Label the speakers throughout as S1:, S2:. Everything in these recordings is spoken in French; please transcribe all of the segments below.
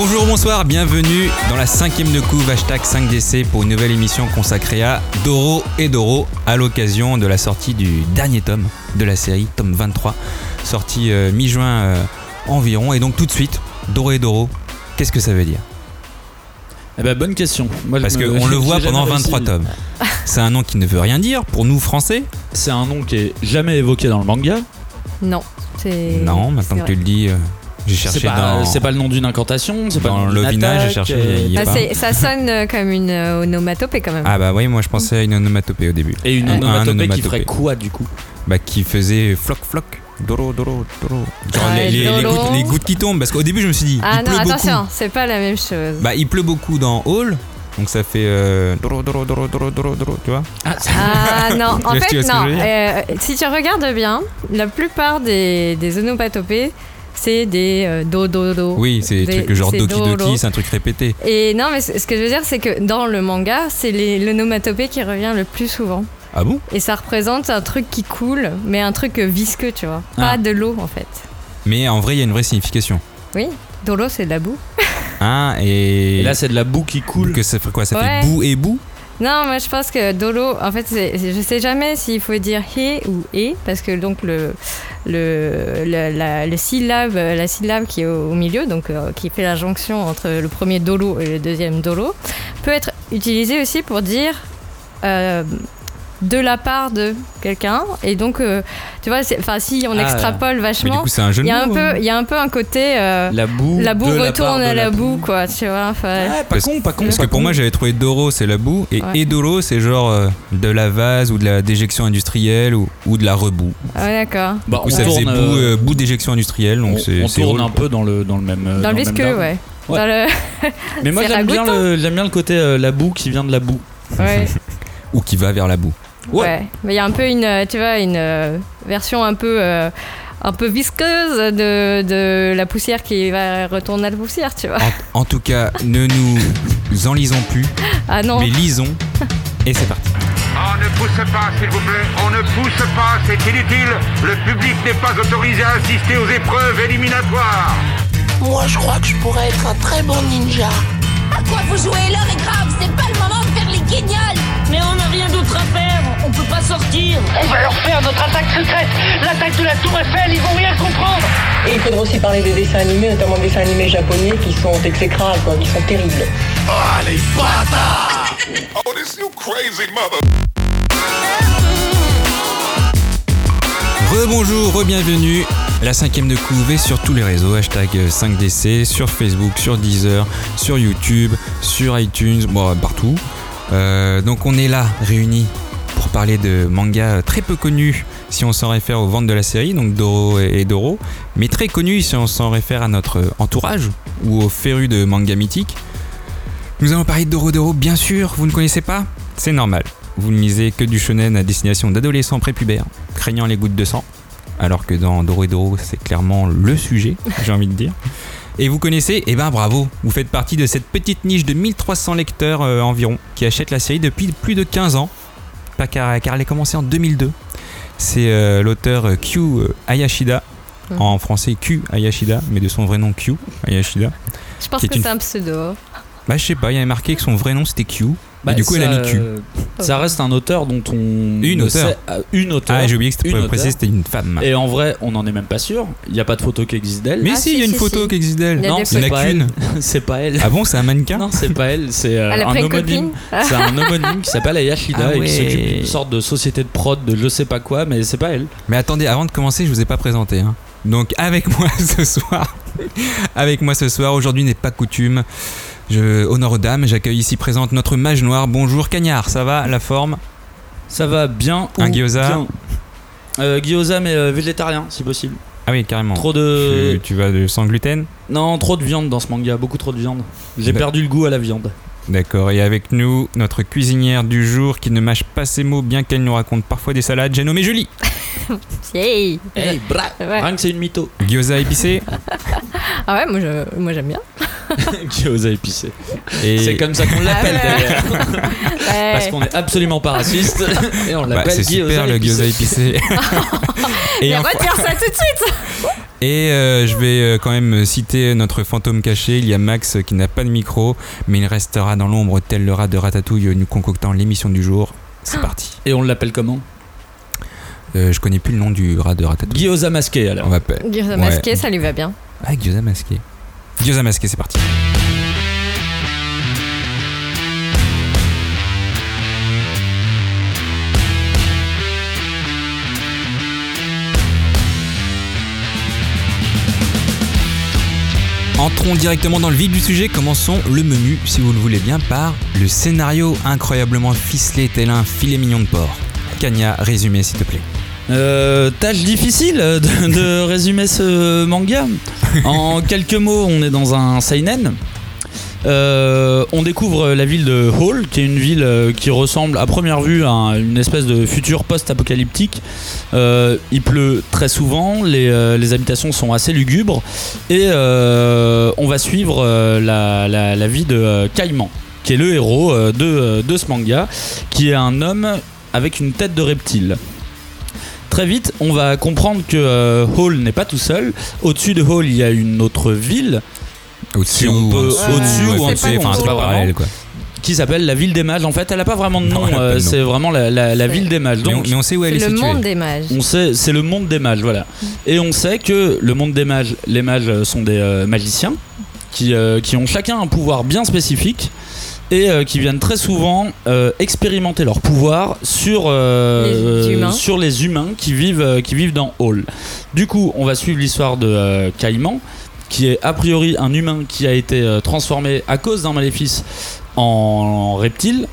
S1: Bonjour, bonsoir, bienvenue dans la cinquième de couve hashtag 5DC pour une nouvelle émission consacrée à Doro et Doro à l'occasion de la sortie du dernier tome de la série, tome 23, sorti euh, mi-juin euh, environ. Et donc tout de suite, Doro et Doro, qu'est-ce que ça veut dire?
S2: Eh ben, bonne question. Moi, je
S1: Parce
S2: me-
S1: qu'on le voit pendant
S2: jamais
S1: 23
S2: réussi.
S1: tomes. C'est un nom qui ne veut rien dire pour nous français
S2: C'est un nom qui est jamais évoqué dans le manga.
S3: Non, c'est.
S1: Non, maintenant
S3: c'est
S1: que tu le dis,
S2: C'est pas,
S1: dans,
S2: c'est pas le nom d'une incantation, c'est pas
S1: dans
S2: le
S1: l'Ovina, j'ai cherché,
S2: euh,
S1: il y a
S3: Ah, c'est- ça sonne comme une euh, onomatopée quand même.
S1: Ah bah oui, moi je pensais à une onomatopée au début.
S2: Et une.
S1: Un
S2: onomatopée qui ferait quoi du coup?
S1: Bah qui faisait floc floc. Doro, doro, doro. Genre
S3: Ouais,
S1: les, les- les
S3: doro.
S1: gouttes, les gouttes qui tombent. Parce qu'au début, je me suis dit,
S3: ah
S1: il
S3: non,
S1: pleut
S3: attention,
S1: beaucoup.
S3: c'est pas la même chose.
S1: Bah, il pleut beaucoup dans Hall. Donc ça fait euh, doro, doro, doro, doro, doro, doro, tu vois
S3: Ah non, en fait, non. euh, si tu regardes bien, la plupart des, des onomatopées, c'est des euh, do do do.
S1: Oui, c'est des
S3: Des-
S1: trucs genre Doki. Doki, c'est un truc répété.
S3: Et non, mais ce que je veux dire, c'est que dans le manga, c'est les- l'onomatopée qui revient le plus souvent.
S1: Ah bon?
S3: Et ça représente un truc qui coule, mais un truc visqueux, tu vois. Pas
S2: Ah.
S3: de l'eau, en fait.
S1: Mais en vrai, il y a une vraie signification.
S3: Oui, de l'eau, c'est de la boue.
S1: Hein Et,
S2: Et là, c'est de la boue qui coule.
S1: que ça fait quoi? Ça
S3: Ouais.
S1: fait bout et bout
S3: Non, moi je pense que dolo, en fait, je sais jamais s'il faut dire he ou e, parce que donc le, le, la, syllabe, la syllabe qui est au, au milieu, donc euh, qui fait la jonction entre le premier dolo et le deuxième dolo, peut être utilisée aussi pour dire euh, de la part de quelqu'un. Et donc, euh, tu vois, enfin, si on
S2: Ah,
S3: extrapole vachement,
S1: coup, c'est un jeu
S3: il
S1: de
S3: y a un
S1: mots, hein.
S3: peu, il y a un peu un côté. euh,
S2: La boue.
S3: la boue retourne
S2: de
S3: à la boue,
S2: boue.
S3: quoi, tu vois. enfin,
S2: Ouais, pas
S1: Parce-
S2: con, pas con.
S1: Parce
S2: pas
S1: que pour moi, j'avais trouvé Doro, c'est la boue, et
S3: Ouais.
S1: Edoro, c'est genre euh, de la vase ou de la déjection industrielle ou, ou de la reboue.
S3: ah ouais, d'accord.
S2: Bah,
S1: ça faisait boue, euh, boue d'éjection industrielle, donc
S2: on,
S1: c'est
S2: on tourne un peu dans le, dans le même.
S3: Dans le
S2: même
S3: visqueux, ouais.
S2: Ouais.
S3: Dans le...
S2: Mais moi, j'aime bien, j'aime bien le côté la boue qui vient de la boue.
S3: ouais.
S1: Ou qui va vers la boue.
S2: Ouais.
S3: Ouais, mais il y a un peu une, euh, tu vois, une euh, version un peu, euh, un peu visqueuse de, de la poussière qui va retourner à la poussière, tu vois.
S1: En, en tout cas, ne nous enlisons plus,
S3: Ah non,
S1: mais lisons. Et c'est parti.
S4: On ne pousse pas, s'il vous plaît. On ne pousse pas, c'est inutile. Le public n'est pas autorisé à assister aux épreuves éliminatoires.
S5: Moi, je crois que je pourrais être un très bon ninja.
S6: À quoi vous jouez? L'heure est grave, c'est pas le moment de faire les guignols
S7: D'autre à faire, on peut pas sortir.
S8: On va leur faire notre attaque secrète, l'attaque de la Tour Eiffel, ils vont rien comprendre.
S9: Et il faudra aussi parler des dessins animés, notamment des dessins animés japonais qui sont exécrables, quoi, qui sont terribles.
S1: Rebonjour, re-bienvenue. La cinquième de couve est sur tous les réseaux, hashtag 5DC, sur Facebook, sur Deezer, sur YouTube, sur iTunes, bon, partout. Euh, donc on est là, réunis, pour parler de manga très peu connus si on s'en réfère aux ventes de la série, donc Doro et Doro, mais très connus si on s'en réfère à notre entourage ou aux férus de manga mythiques. Nous allons parler de Doro Doro, bien sûr, vous ne connaissez pas? C'est normal. Vous ne lisez que du shonen à destination d'adolescents prépubères, craignant les gouttes de sang, alors que dans Doro et Doro, c'est clairement le sujet, j'ai envie de dire. Et vous connaissez Eh ben bravo, vous faites partie de cette petite niche de 1300 lecteurs euh, environ qui achètent la série depuis plus de 15 ans, pas car, car elle a commencé en 2002. C'est euh, l'auteur euh, Q Hayashida,
S3: Mhm.
S1: en français Q Hayashida, mais de son vrai nom Q Hayashida.
S3: je pense
S1: est
S3: que
S1: une-
S3: c'est un pseudo.
S1: Bah je sais pas, il y avait marqué que son vrai nom c'était Q.
S2: Bah,
S1: du coup elle a mis Q.
S2: euh, Ça reste un auteur dont on.
S1: Une
S2: ne
S1: auteur.
S2: sait- euh, une auteur.
S1: Ah j'ai oublié que c'était précisé c'était une femme.
S2: Et en vrai, on n'en est même pas sûr. Il n'y a pas de photo qui existe d'elle.
S1: Mais
S3: Ah,
S1: si, il y a une
S3: si,
S1: photo
S3: si.
S1: qui existe d'elle.
S2: Non,
S1: Il y en
S2: pas
S1: a
S2: elle.
S1: qu'une.
S2: c'est pas elle.
S1: Ah bon, c'est un mannequin
S2: Non, c'est pas elle. C'est euh, un homonyme.
S3: copine.
S2: C'est un homonyme qui s'appelle Ayashida
S1: Ah
S2: et qui
S1: ouais.
S2: s'occupe d'une sorte de société de prod de je sais pas quoi, mais c'est pas elle.
S1: Mais attendez, avant de commencer, je vous ai pas présenté. hein. Donc avec moi ce soir, avec moi ce soir, aujourd'hui n'est pas coutume. Je honneur aux dames, j'accueille ici présente notre mage noir. Bonjour Cagnard, ça va la forme?
S2: Ça va bien.
S1: Un
S2: ou
S1: gyoza?
S2: bien? Euh, Gyoza, mais euh, végétarien si possible.
S1: Ah oui, carrément.
S2: Trop de.
S1: Tu, tu vas de sans gluten?
S2: Non, trop de viande dans ce manga, beaucoup trop de viande. J'ai
S1: D'ac-
S2: perdu le goût à la viande.
S1: D'accord, et avec nous, notre cuisinière du jour qui ne mâche pas ses mots bien qu'elle nous raconte parfois des salades, j'ai nommé Julie.
S3: Yay
S2: Hey, bra
S3: Ouais.
S2: Rien que c'est une mytho.
S1: Gyoza épicé.
S3: Ah ouais, moi je- moi, j'aime bien.
S2: Gyoza épicé.
S1: Et...
S2: C'est comme ça qu'on l'appelle
S3: Ah ouais.
S2: d'ailleurs.
S3: Ouais.
S2: Parce qu'on est absolument pas raciste et on
S1: Bah,
S2: l'appelle
S1: c'est super le gyoza épicé. Et,
S3: on va dire ça tout de suite
S1: Et euh, je vais euh, quand même citer notre fantôme caché. Il y a Max qui n'a pas de micro, mais il restera dans l'ombre tel le rat de Ratatouille nous concoctant l'émission du jour. C'est parti.
S2: Et on l'appelle comment?
S1: Euh, je connais plus le nom du rat de Ratatouille.
S2: Gyoza masqué alors.
S1: On va pas-
S3: Gyoza
S1: Ouais.
S3: masqué, ça lui va bien.
S1: Ah, Gyoza masqué. Gyoza masqué, c'est parti. Entrons directement dans le vif du sujet. Commençons le menu, si vous le voulez bien, par le scénario incroyablement ficelé tel un filet mignon de porc. Kanya, résumé s'il te plaît.
S2: Euh, tâche difficile de, de résumer ce manga. En quelques mots, on est dans un seinen. Euh, on découvre la ville de Hall, qui est une ville euh, qui ressemble à première vue à une espèce de futur post-apocalyptique. Euh, il pleut très souvent, les, euh, les habitations sont assez lugubres, et euh, on va suivre euh, la, la- la vie de euh, Caïman, qui est le héros euh, de, euh, de ce manga, qui est un homme avec une tête de reptile. Très vite, on va comprendre que euh, Hall n'est pas tout seul. Au-dessus de Hall, il y a une autre ville
S1: Au-dessus
S2: Si peut-
S1: ouais,
S2: ou en dessous,
S1: enfin, c'est pas parallèle quoi.
S2: qui s'appelle la ville des mages. En fait, elle n'a pas vraiment de nom. euh,
S1: de nom.
S2: c'est vraiment la, la- la ville des mages.
S1: Mais on,
S2: Donc,
S1: mais on sait où elle est,
S3: C'est le
S1: située.
S3: monde des mages.
S2: on sait, c'est le monde des mages, voilà. Et on sait que le monde des mages, les mages euh, sont des euh, magiciens qui, euh, qui ont chacun un pouvoir bien spécifique et euh, qui viennent très souvent euh, expérimenter leur pouvoir sur, euh,
S3: Les humains.
S2: sur les humains qui vivent, euh, qui vivent dans Hall. Du coup, on va suivre l'histoire de euh, Caïman, qui est a priori un humain qui a été euh, transformé à cause d'un maléfice en reptile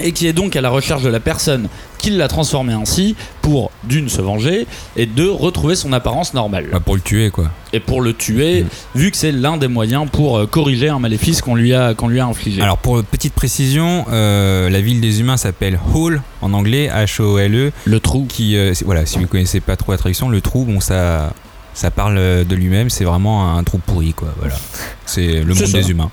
S2: et qui est donc à la recherche de la personne qui l'a transformé ainsi pour d'une se venger et deux retrouver son apparence normale
S1: Bah, pour le tuer quoi.
S2: et pour le tuer
S1: Mm.
S2: vu que c'est l'un des moyens pour euh, corriger un maléfice qu'on lui a qu'on lui a infligé.
S1: Alors pour petite précision, euh, la ville des humains s'appelle Hall en anglais, H-O-L-E,
S2: le trou.
S1: E, qui euh, voilà, si vous connaissez pas trop la traduction, le trou, bon ça ça parle de lui-même, c'est vraiment un trou pourri quoi, voilà. C'est le monde des humains.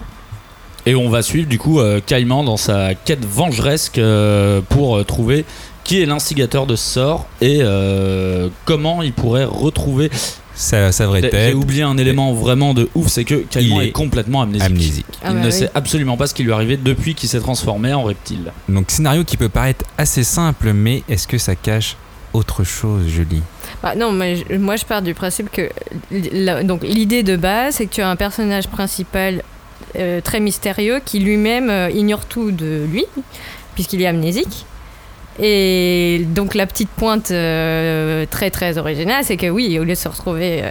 S2: Et on va suivre du coup euh, Caïman dans sa quête vengeresque euh, pour euh, trouver qui est l'instigateur de ce sort et euh, comment il pourrait retrouver.
S1: Sa, sa vraie
S2: J'ai
S1: tête,
S2: oublié un élément vraiment de ouf, c'est que Caïman est,
S1: est
S2: complètement amnésique.
S1: amnésique.
S3: Ah
S2: il
S3: bah
S2: ne
S3: oui.
S2: sait absolument pas ce qui lui est arrivé depuis qu'il s'est transformé en reptile.
S1: Donc scénario qui peut paraître assez simple, mais est-ce que ça cache autre chose, Julie?
S3: Bah, non, mais je- moi je pars du principe que la- donc l'idée de base, c'est que tu as un personnage principal euh, très mystérieux qui lui-même euh, ignore tout de lui, puisqu'il est amnésique. Et donc la petite pointe euh, très très originale, c'est que oui, au lieu de se retrouver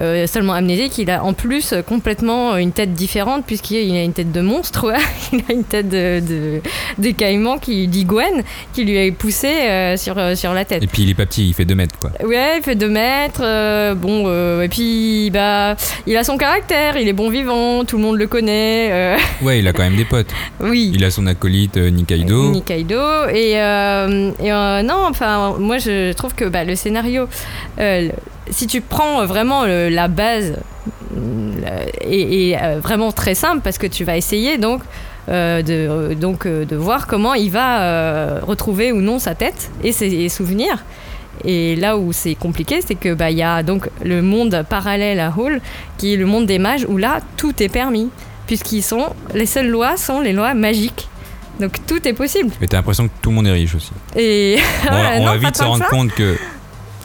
S3: euh, seulement amnésique, il a en plus complètement une tête différente, puisqu'il a une tête de monstre, il a une tête de, de, de caïman qui dit Gwen, qui lui est poussé euh, sur, euh, sur la tête.
S1: Et puis il est pas petit, il fait 2 mètres quoi.
S3: Ouais, il fait 2 mètres. euh, bon, euh, et puis, bah, il a son caractère, il est bon vivant, tout le monde le connaît.
S1: Ouais, il a quand même des potes.
S3: oui.
S1: Il a son acolyte Nikaido.
S3: Nikaido. Et, et, non, enfin, moi je trouve que bah, le scénario, si tu prends vraiment le- la base, euh, est, euh, vraiment très simple parce que tu vas essayer donc. euh, de, euh, donc euh, de voir comment il va euh, retrouver ou non sa tête et ses souvenirs. Et là où c'est compliqué, c'est que bah il y a donc le monde parallèle à Hall, qui est le monde des mages, où là tout est permis, puisqu'ils sont les seules lois sont les lois magiques. Donc tout est possible.
S1: Et t'as l'impression que tout le monde est riche aussi.
S3: Et
S1: On, va-
S3: voilà,
S1: on
S3: non,
S1: va
S3: pas
S1: vite se rendre compte que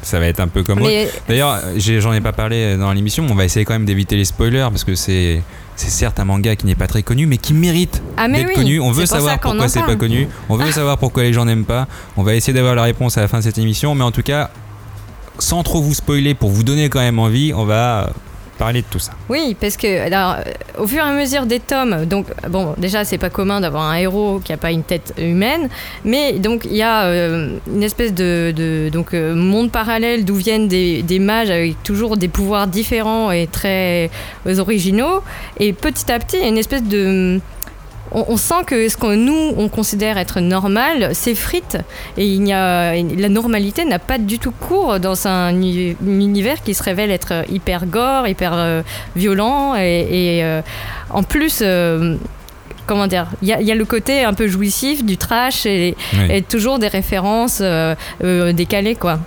S1: ça va être un peu comme.
S3: Mais
S1: D'ailleurs, j'en ai pas parlé dans l'émission, mais on va essayer quand même d'éviter les spoilers parce que c'est c'est certes un manga qui n'est pas très connu, mais qui mérite
S3: ah
S1: d'être
S3: oui,
S1: connu. On veut savoir
S3: qu'on
S1: pourquoi c'est pas connu. On veut savoir pourquoi les gens n'aiment pas. On va essayer d'avoir la réponse à la fin de cette émission, mais en tout cas, sans trop vous spoiler, pour vous donner quand même envie, on va parler de tout ça.
S3: Oui, parce que alors, euh, au fur et à mesure des tomes, donc bon, déjà c'est pas commun d'avoir un héros qui a pas une tête humaine, mais donc il y a euh, une espèce de, donc euh, monde parallèle d'où viennent des, des mages avec toujours des pouvoirs différents et très originaux, et petit à petit il y a une espèce de on, on sent que ce que nous on considère être normal s'effrite et il y a la normalité n'a pas du tout cours dans un uni- un univers qui se révèle être hyper gore, hyper euh, violent et, et, euh, en plus euh, comment dire il y, a- il y a le côté un peu jouissif du trash et,
S1: Oui.
S3: et toujours des références euh, euh, décalées quoi.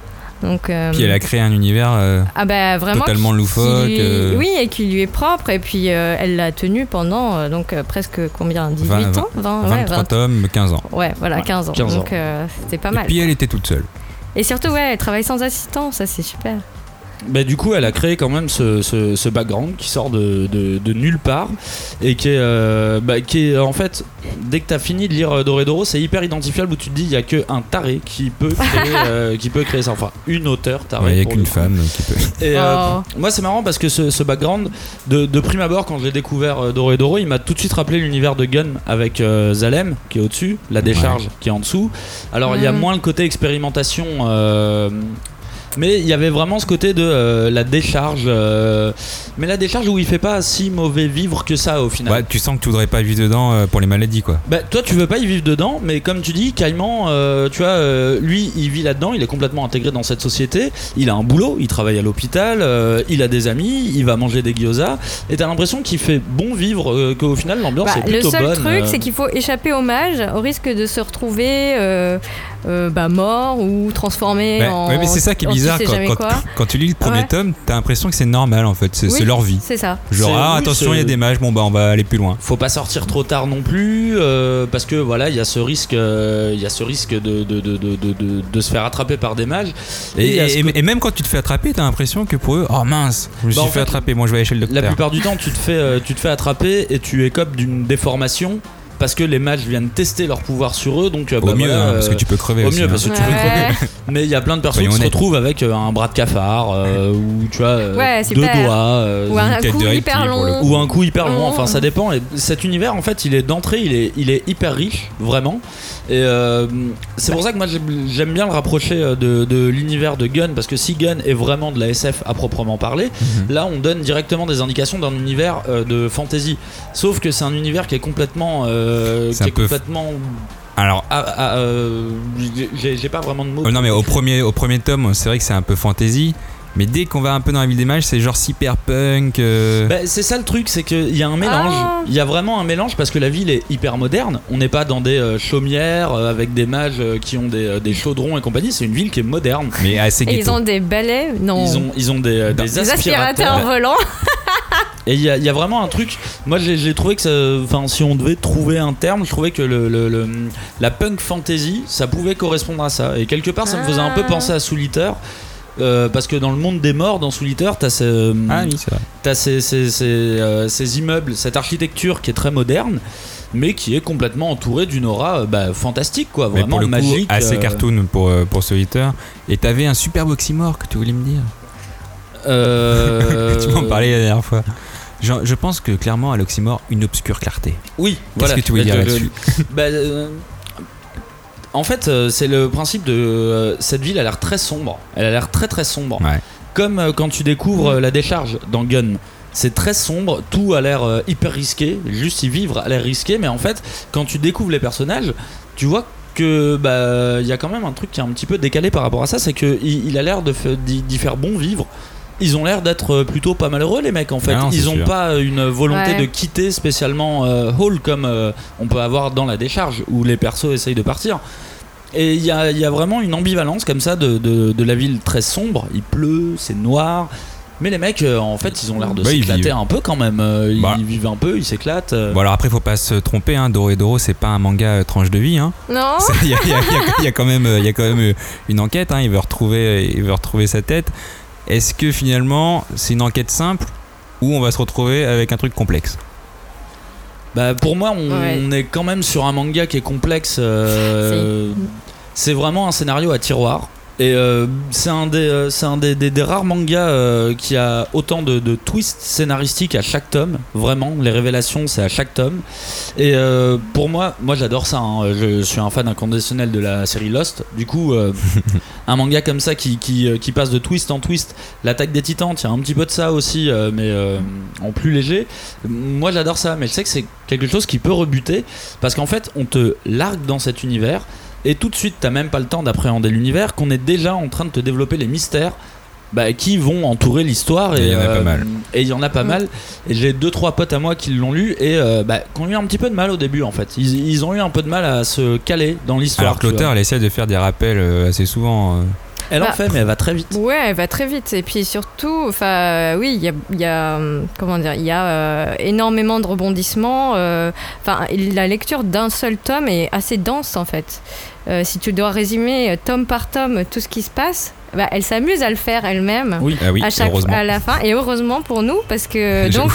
S3: Donc, euh,
S1: Puis elle a créé un univers. euh,
S3: ah bah vraiment
S1: totalement loufoque,
S3: lui-
S1: euh.
S3: Oui, et qui lui est propre. Et puis euh, elle l'a tenu pendant euh, donc euh, presque combien 18
S1: 20,
S3: ans? 20, ouais,
S1: 23
S3: 20.
S1: tomes, 15 ans.
S3: Ouais, voilà,
S2: Ouais,
S3: 15 ans.
S2: 15 ans.
S3: donc euh, c'était pas mal.
S1: Et puis elle était toute seule.
S3: Et surtout, ouais, elle travaille sans assistant, ça c'est super.
S2: Bah, du coup, elle a créé quand même ce, ce- ce background qui sort de, de- de nulle part et qui est, euh, bah, qui est en fait, dès que t'as fini de lire euh, Doredoro, c'est hyper identifiable où tu te dis il y a que un taré qui peut créer, euh, qui peut créer ça. Enfin, une auteure tarée.
S1: Ouais, Il n'y a
S2: pour
S1: qu'une femme qui peut.
S2: Et euh,
S3: Oh.
S2: moi, c'est marrant parce que ce, ce background, de, de prime abord, quand j'ai découvert euh, Doro Doro, il m'a tout de suite rappelé l'univers de Gun avec euh, Zalem qui est au-dessus, la décharge qui est en dessous. Alors, il y a
S3: Mm.
S2: moins le côté expérimentation. Mais il y avait vraiment ce côté de euh, la décharge, euh, mais la décharge où il fait pas si mauvais vivre que ça au final.
S1: Ouais, tu sens que tu voudrais pas vivre dedans euh, pour les maladies, quoi.
S2: Bah, toi, tu veux pas y vivre dedans, mais comme tu dis, Caïman, euh, tu vois, euh, lui, il vit là-dedans, il est complètement intégré dans cette société. Il a un boulot, il travaille à l'hôpital, euh, il a des amis, il va manger des gyoza, et t'as l'impression qu'il fait bon vivre, euh, qu'au final, l'ambiance
S3: Bah,
S2: est
S3: le
S2: plutôt
S3: seul
S2: bonne.
S3: truc,
S2: euh.
S3: c'est qu'il faut échapper au mage au risque de se retrouver euh, bah, mort ou transformé
S1: Ouais,
S3: en.
S1: ouais, mais c'est ça qui est bizarre quand,
S3: jamais
S1: quand-
S3: quoi.
S1: quand tu lis le premier
S3: Ouais.
S1: tome, t'as l'impression que c'est normal en fait, c'est
S3: Oui,
S1: leur vie.
S3: C'est ça.
S1: Genre, ah,
S2: oui,
S1: attention, il y a des mages, bon bah on va aller plus loin.
S2: Faut pas sortir trop tard non plus, euh, parce que voilà, il y a ce risque, euh, il y a ce risque de, de, de, de, de, de- de se faire attraper par des mages.
S1: Et, et- même quand tu te fais attraper, t'as l'impression que pour eux, oh mince, je me
S2: Bah,
S1: suis fait
S2: fait,
S1: attraper, moi je vais aller chez le
S2: La
S1: docteur.
S2: plupart du temps, tu te fais, tu te fais attraper et tu écopes d'une déformation parce que les mages viennent tester leur pouvoir sur eux. Donc, euh,
S1: Au
S2: bah,
S1: mieux,
S2: voilà,
S1: hein, parce que
S2: euh,
S1: tu peux crever
S2: au
S1: aussi.
S2: mieux,
S1: hein.
S2: parce que tu peux crever. Mais il y a plein de personnes qui se retrouvent avec euh, un bras de cafard euh, ou tu vois euh,
S3: Ouais,
S2: deux
S3: super.
S2: doigts. euh,
S3: Ou un
S1: tête
S3: coup
S1: de
S3: hyper long.
S2: ou un coup hyper long, enfin ça dépend. Et cet univers, en fait, il est d'entrée, il est, il est hyper riche, vraiment. Et euh, c'est pour ça que moi j'aime bien le rapprocher euh, de, de l'univers de Gun, parce que si Gun est vraiment de la SF à proprement parler,
S1: Mhm.
S2: là on donne directement des indications d'un univers euh, de fantasy. Sauf que c'est un univers qui est complètement. euh,
S1: C'est
S2: qui est complètement.
S1: Alors,
S2: ah, ah, euh, j'ai pas vraiment de mots.
S1: euh, non mais au premier, au premier tome, c'est vrai que c'est un peu fantasy, mais dès qu'on va un peu dans la ville des mages, c'est genre cyberpunk. euh,
S2: Bah, c'est ça le truc, c'est qu'il y a un mélange.
S3: Ah.
S2: Il y a vraiment un mélange parce que la ville est hyper moderne. On n'est pas dans des euh, chaumières euh, avec des mages euh, qui ont des, euh, des chaudrons et compagnie. C'est une ville qui est moderne.
S1: mais assez
S3: Et ils ont des balais Non.
S2: Ils ont, ils ont des, euh, des
S3: des aspirateurs
S2: aspirateurs.
S3: volants.
S2: Et il y, a- il y a vraiment un truc. Moi, j'ai trouvé que. Enfin, si on devait trouver un terme, je trouvais que le, le- le- la punk fantasy, ça pouvait correspondre à ça. Et quelque part, ça me faisait un peu
S3: Ah.
S2: penser à Souliter. euh, parce que dans le monde des morts, dans Souliter, t'as ce,
S1: Ah oui,
S2: ces, ces, ces, euh, ces immeubles, cette architecture qui est très moderne, mais qui est complètement entourée d'une aura euh, bah, fantastique, quoi,
S1: Mais
S2: vraiment
S1: pour le coup,
S2: magique.
S1: assez
S2: euh,
S1: cartoon pour, euh, pour Solitaire. Et t'avais un superbe oxymore que tu voulais me dire.
S2: euh,
S1: tu m'en parlais la dernière fois. Je, je pense que clairement, à l'oxymore, une obscure clarté.
S2: Oui,
S1: Qu'est-ce
S2: voilà.
S1: que tu voulais
S2: Le-
S1: dire
S2: le-
S1: là-dessus
S2: bah, euh, En fait, euh, c'est le principe de euh, cette ville a l'air très sombre. Elle a l'air très très sombre.
S1: Ouais.
S2: Comme euh, quand tu découvres la décharge dans Gun. C'est très sombre, tout a l'air hyper risqué, juste y vivre a l'air risqué, mais en fait, quand tu découvres les personnages, tu vois que bah il y a quand même un truc qui est un petit peu décalé par rapport à ça, c'est que il, il a l'air de d'y faire bon vivre. Ils ont l'air d'être euh, plutôt pas malheureux les mecs en fait.
S1: Ah non,
S2: Ils ont
S1: sûr.
S2: pas une volonté
S3: Ouais.
S2: de quitter spécialement euh, Hall comme euh, on peut avoir dans la décharge où les persos essayent de partir. Et il y a, il y a vraiment une ambivalence comme ça de, de- de la ville très sombre. Il pleut, c'est noir. Mais les mecs, euh, en fait, ils ont l'air de
S1: Bah, ils
S2: s'éclater
S1: vivent.
S2: un peu quand même. Euh, Ils
S1: Bah.
S2: vivent un peu, ils s'éclatent. euh.
S1: Bon alors après faut pas se tromper, hein, Doro et Doro c'est pas un manga euh, tranche de vie. Hein.
S3: Non
S1: Il y, a- il y a- il y a- il y a quand même, euh, il euh, une enquête, hein, il, veut retrouver, il veut retrouver sa tête. Est-ce que finalement c'est une enquête simple ou on va se retrouver avec un truc complexe
S2: Bah, pour moi, on,
S3: Ouais.
S2: on est quand même sur un manga qui est complexe. euh, c'est vraiment un scénario à tiroir. Et euh, c'est un, des, euh, c'est un des, des- des rares mangas euh, qui a autant de, de twists scénaristiques à chaque tome. Vraiment, les révélations, c'est à chaque tome. Et euh, pour moi, moi j'adore ça. hein. Je suis un fan inconditionnel de la série Lost. Du coup, euh, un manga comme ça qui, qui, qui passe de twist en twist. L'attaque des titans, il y a un petit peu de ça aussi, euh, mais euh, en plus léger. Moi j'adore ça, mais je sais que c'est quelque chose qui peut rebuter parce qu'en fait, on te largue dans cet univers et tout de suite, t'as même pas le temps d'appréhender l'univers, qu'on est déjà en train de te développer les mystères. bah, qui vont entourer l'histoire
S1: Et il y en a
S2: euh,
S1: pas mal.
S2: et il y en a pas
S3: Mm.
S2: mal et j'ai deux trois potes à moi qui l'ont lu et euh, bah, qui ont eu un petit peu de mal au début en fait ils, ils ont eu un peu de mal à se caler dans l'histoire
S1: Alors que l'auteur elle essaie de faire des rappels euh, assez souvent. euh.
S2: Elle en
S3: Bah,
S2: fait, mais elle va très vite.
S3: Ouais, elle va très vite. Et puis surtout, enfin, oui, il y a, il y a, comment dire, il y a euh, énormément de rebondissements. euh, Enfin, la lecture d'un seul tome est assez dense en fait. Euh, si tu dois résumer euh, tome par tome tout ce qui se passe, bah, elle s'amuse à le faire elle-même.
S2: Oui.
S1: Ah oui,
S3: à chaque à la fin et heureusement pour nous parce que donc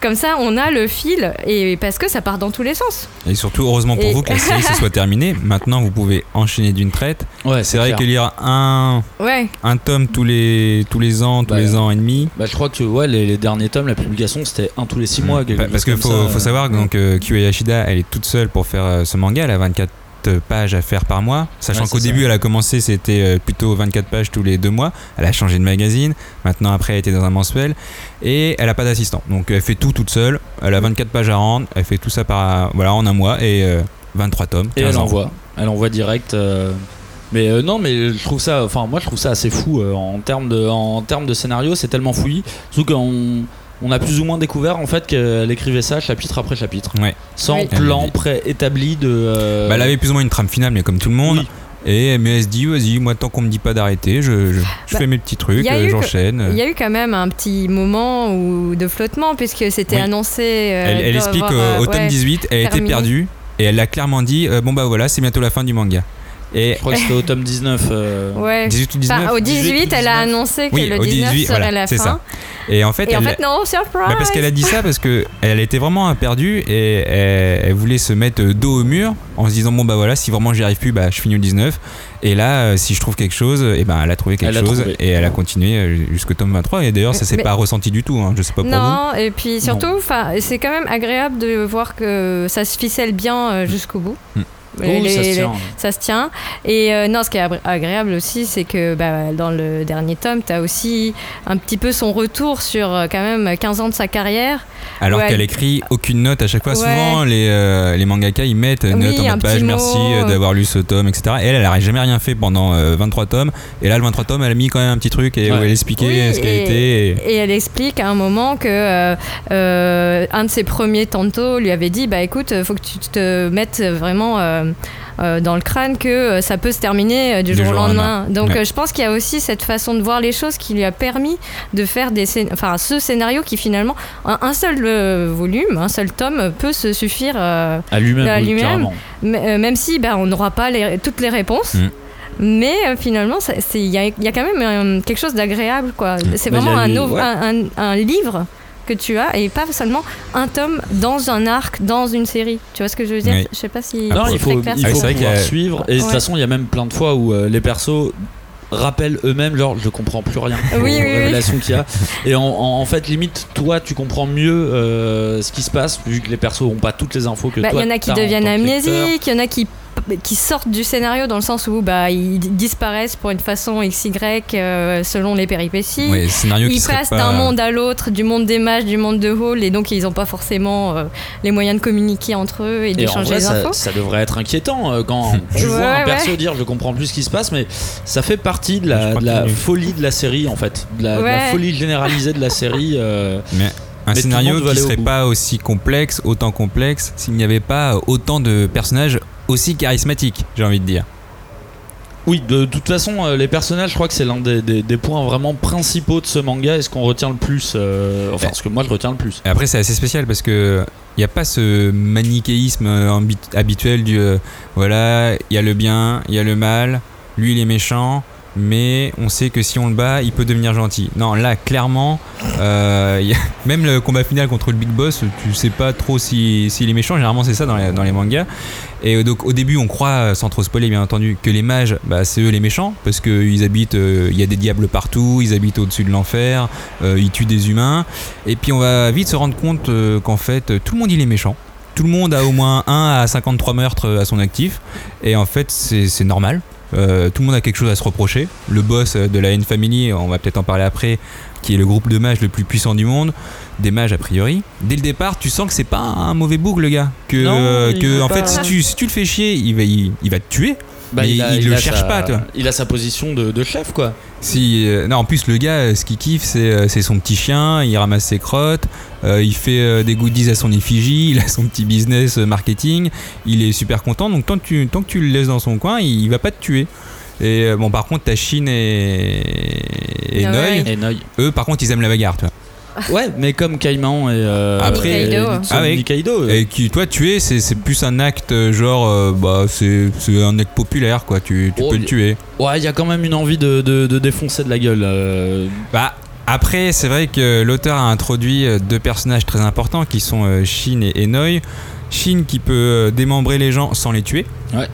S3: comme ça on a le fil et parce que ça part dans tous les sens.
S1: Et surtout, heureusement pour
S3: Et-
S1: vous que la série se soit terminée. Maintenant, vous pouvez enchaîner d'une traite.
S2: Ouais,
S1: C'est vrai que lire un,
S3: Ouais.
S1: un tome tous les, tous les ans, tous
S2: Bah,
S1: les ans et demi.
S2: Bah, je crois que ouais, les, les derniers tomes, la publication, c'était un tous les 6 mois. quelque
S1: Pa-
S2: chose
S1: Parce qu'il faut, faut savoir que donc, euh, Kyo Yashida, elle est toute seule pour faire euh, ce manga. Elle a 24 pages à faire par mois. Sachant
S2: Ouais,
S1: qu'au début, elle a commencé, c'était euh, plutôt 24 pages tous les deux mois. Elle a changé de magazine. Maintenant, après, elle était dans un mensuel. Et elle a pas d'assistant. Donc, elle fait tout toute seule. Elle a 24 pages à rendre. Elle fait tout ça par, voilà, en un mois. Et euh, 23 tomes.
S2: Et
S1: 15
S2: elle
S1: ans.
S2: envoie. Elle envoie direct. euh, Mais euh, non, mais je trouve ça. Enfin, moi, je trouve ça assez fou euh, en termes de, en termes de scénario. C'est tellement fouillis. Surtout qu'on on a plus ou moins découvert en fait qu'elle écrivait ça chapitre après chapitre,
S1: Ouais.
S2: sans
S3: Oui.
S2: plan préétabli de. euh,
S1: Bah, elle avait plus ou moins une trame finale, mais comme tout le monde.
S2: Oui.
S1: Et mais elle se dit, vas-y, moi, tant qu'on me dit pas d'arrêter, je, je, je
S3: Bah,
S1: fais mes petits trucs, euh, j'enchaîne.
S3: Il y a eu quand même un petit moment où, de flottement puisque c'était
S1: Oui.
S3: annoncé. euh,
S1: Elle, explique tome
S3: ouais.
S1: 18, elle était perdue et elle a clairement dit euh, bon bah voilà, c'est bientôt la fin du manga. Et
S2: Je crois que c'était au tome 19. euh,
S3: Ouais.
S1: 18 ou 19
S3: Enfin, au 18,
S2: 18,
S3: elle a
S2: 19.
S3: annoncé que
S1: Oui,
S3: le
S1: au
S3: 19
S1: 18,
S3: serait
S1: voilà,
S3: la
S1: c'est
S3: fin.
S1: ça. Et en fait,
S3: Et en
S1: elle,
S3: fait, non, surprise
S1: bah, parce qu'elle a dit ça parce que elle était vraiment perdue et elle, elle voulait se mettre dos au mur en se disant bon bah voilà, si vraiment j'y arrive plus, bah je finis au 19. Et là, euh, si je trouve quelque chose, et ben elle a trouvé quelque
S2: Elle
S1: chose
S2: trouvé.
S1: et elle a continué euh, jusqu'au tome 23. Et d'ailleurs, ça s'est pas ressenti du tout. Hein, je sais pas pour vous.
S3: Non, et puis surtout, c'est quand même agréable de voir que ça se ficelle bien euh, jusqu'au bout.
S1: Mm.
S3: Les-
S2: ça se
S3: les-
S2: tient.
S3: ça se tient. Et euh, non, ce qui est agré- agréable aussi, c'est que bah, dans le dernier tome, tu as aussi un petit peu son retour sur euh, quand même 15 ans de sa carrière.
S1: Alors qu'elle écrit aucune note à chaque fois.
S3: Ouais.
S1: Souvent, les, euh, les mangaka ils mettent
S3: Oui,
S1: note en
S3: un
S1: bas de page,
S3: petit
S1: merci
S3: mot,
S1: d'avoir lu ce tome, etc. Et elle, elle n'a jamais rien fait pendant euh, 23 tomes. Et là, le 23 tomes, elle a mis quand même un petit truc et
S2: Ouais.
S1: où elle expliquait
S3: Oui,
S1: ce qu'elle était. et-
S3: Et elle explique à un moment que euh, euh, un de ses premiers tantos lui avait dit Bah écoute, faut que tu te mettes vraiment. Euh, euh, dans le crâne que euh, ça peut se terminer du, jour, au lendemain. Donc
S1: Ouais.
S3: je pense qu'il y a aussi cette façon de voir les choses qui lui a permis de faire des scén- enfin ce scénario qui finalement un, un seul volume, un seul tome peut se suffire
S2: À lui-même, oui,
S3: même si ben, on n'aura pas les- toutes les réponses.
S1: Mm.
S3: Mais euh, finalement, il y a, il y a quand même euh, quelque chose d'agréable. quoi. C'est vraiment
S2: a
S3: un,
S2: les-
S3: ov-
S2: ouais.
S3: un, un- un livre que tu as et pas seulement un tome dans un arc, dans une série. Tu vois ce que je veux dire
S1: Oui.
S3: Je sais pas si
S2: Non, il faut,
S3: clair.
S2: il
S1: Ah
S2: faut pouvoir
S1: a-
S2: suivre. Et de toute façon, il y a même plein de fois où euh, les persos rappellent eux-mêmes genre je comprends plus rien
S3: Oui,
S2: aux
S3: oui, oui.
S2: révélations qu'il y a et en, en- en fait limite toi tu comprends mieux euh, ce qui se passe vu que les persos ont pas toutes les infos que
S3: Bah, Il
S2: toi
S3: y en a qui deviennent amnésiques, il y en a qui qui sortent du scénario dans le sens où bah, ils disparaissent pour une façon XY euh, selon les péripéties.
S1: Scénario qui
S3: Ils passent
S1: pas-
S3: d'un monde à l'autre, du monde des mages, du monde de Hall, et donc ils n'ont pas forcément euh, les moyens de communiquer entre eux et
S2: Et
S3: d'échanger les
S2: ça,
S3: infos.
S2: ça devrait être inquiétant euh, quand tu
S3: Ouais,
S2: vois un
S3: ouais.
S2: perso dire je comprends plus ce qui se passe, mais ça fait partie de la, de folie de la série en fait, de la, de la
S3: Ouais.
S2: folie généralisée de la série. euh,
S1: Mais un
S2: Mais
S1: scénario qui serait pas aussi complexe, autant complexe, s'il n'y avait pas autant de personnages aussi charismatiques, j'ai envie de dire.
S2: Oui, de toute façon, euh, les personnages, je crois que c'est l'un des, des- des points vraiment principaux de ce manga et ce qu'on retient le plus. euh, enfin, ce que moi je retiens le plus.
S1: Après, c'est assez spécial parce que il n'y a pas ce manichéisme euh, habituel du euh, voilà, il y a le bien, il y a le mal, lui il est méchant, mais on sait que si on le bat, il peut devenir gentil. Non, là, clairement, euh, même le combat final contre le Big Boss, tu sais pas trop s'il si, est méchant. Généralement, c'est ça dans les, mangas. Et euh, donc, au début, on croit, euh, sans trop spoiler, bien entendu, que les mages, bah, c'est eux les méchants parce qu'ils habitent, il y a des diables partout, ils habitent au-dessus de l'enfer, ils tuent des humains. Et puis on va vite se rendre compte qu'en fait, tout le monde il est méchant. Tout le monde a au moins 1 à 53 meurtres à son actif. Et en fait, c'est normal. Euh, tout le monde a quelque chose à se reprocher. Le boss de la N Family, on va peut-être en parler après, qui est le groupe de mages le plus puissant du monde, des mages a priori. Dès le départ, tu sens que c'est pas un mauvais bouc le gars. Que,
S2: Non,
S1: euh, que en fait, si tu, si tu le fais chier, il va, il, il va te tuer. Mais il le cherche
S2: sa-
S1: pas, toi.
S2: Il a sa position de, de chef, quoi.
S1: Si, euh, non, en plus, le gars, euh, ce qu'il kiffe, c'est euh, c'est son petit chien, il ramasse ses crottes, euh, il fait euh, des goodies à son effigie, il a son petit business marketing, il est super content. Donc, tant que tu, tant que tu le laisses dans son coin, il, il va pas te tuer. Et euh, bon, par contre, t'as Shin et, et
S3: Ah.
S2: Et.
S1: Eux, par contre, ils aiment la bagarre, tu vois.
S2: Ouais, mais comme Caïman et. euh,
S1: Après-
S2: et
S3: Nikaido.
S2: Nitsu-
S1: Ah ouais.
S2: Euh,
S1: Et qui, toi, tuer, c'est c'est plus un acte euh, genre, euh, bah, c'est c'est un acte populaire, quoi. Tu, tu
S2: Oh,
S1: peux le tuer.
S2: Ouais, il y a quand même une envie de, de- de défoncer de la gueule. euh,
S1: Bah, après, c'est vrai que l'auteur a introduit deux personnages très importants qui sont Shin et, et Noi. Shin qui peut démembrer les gens sans les tuer.
S2: Ouais.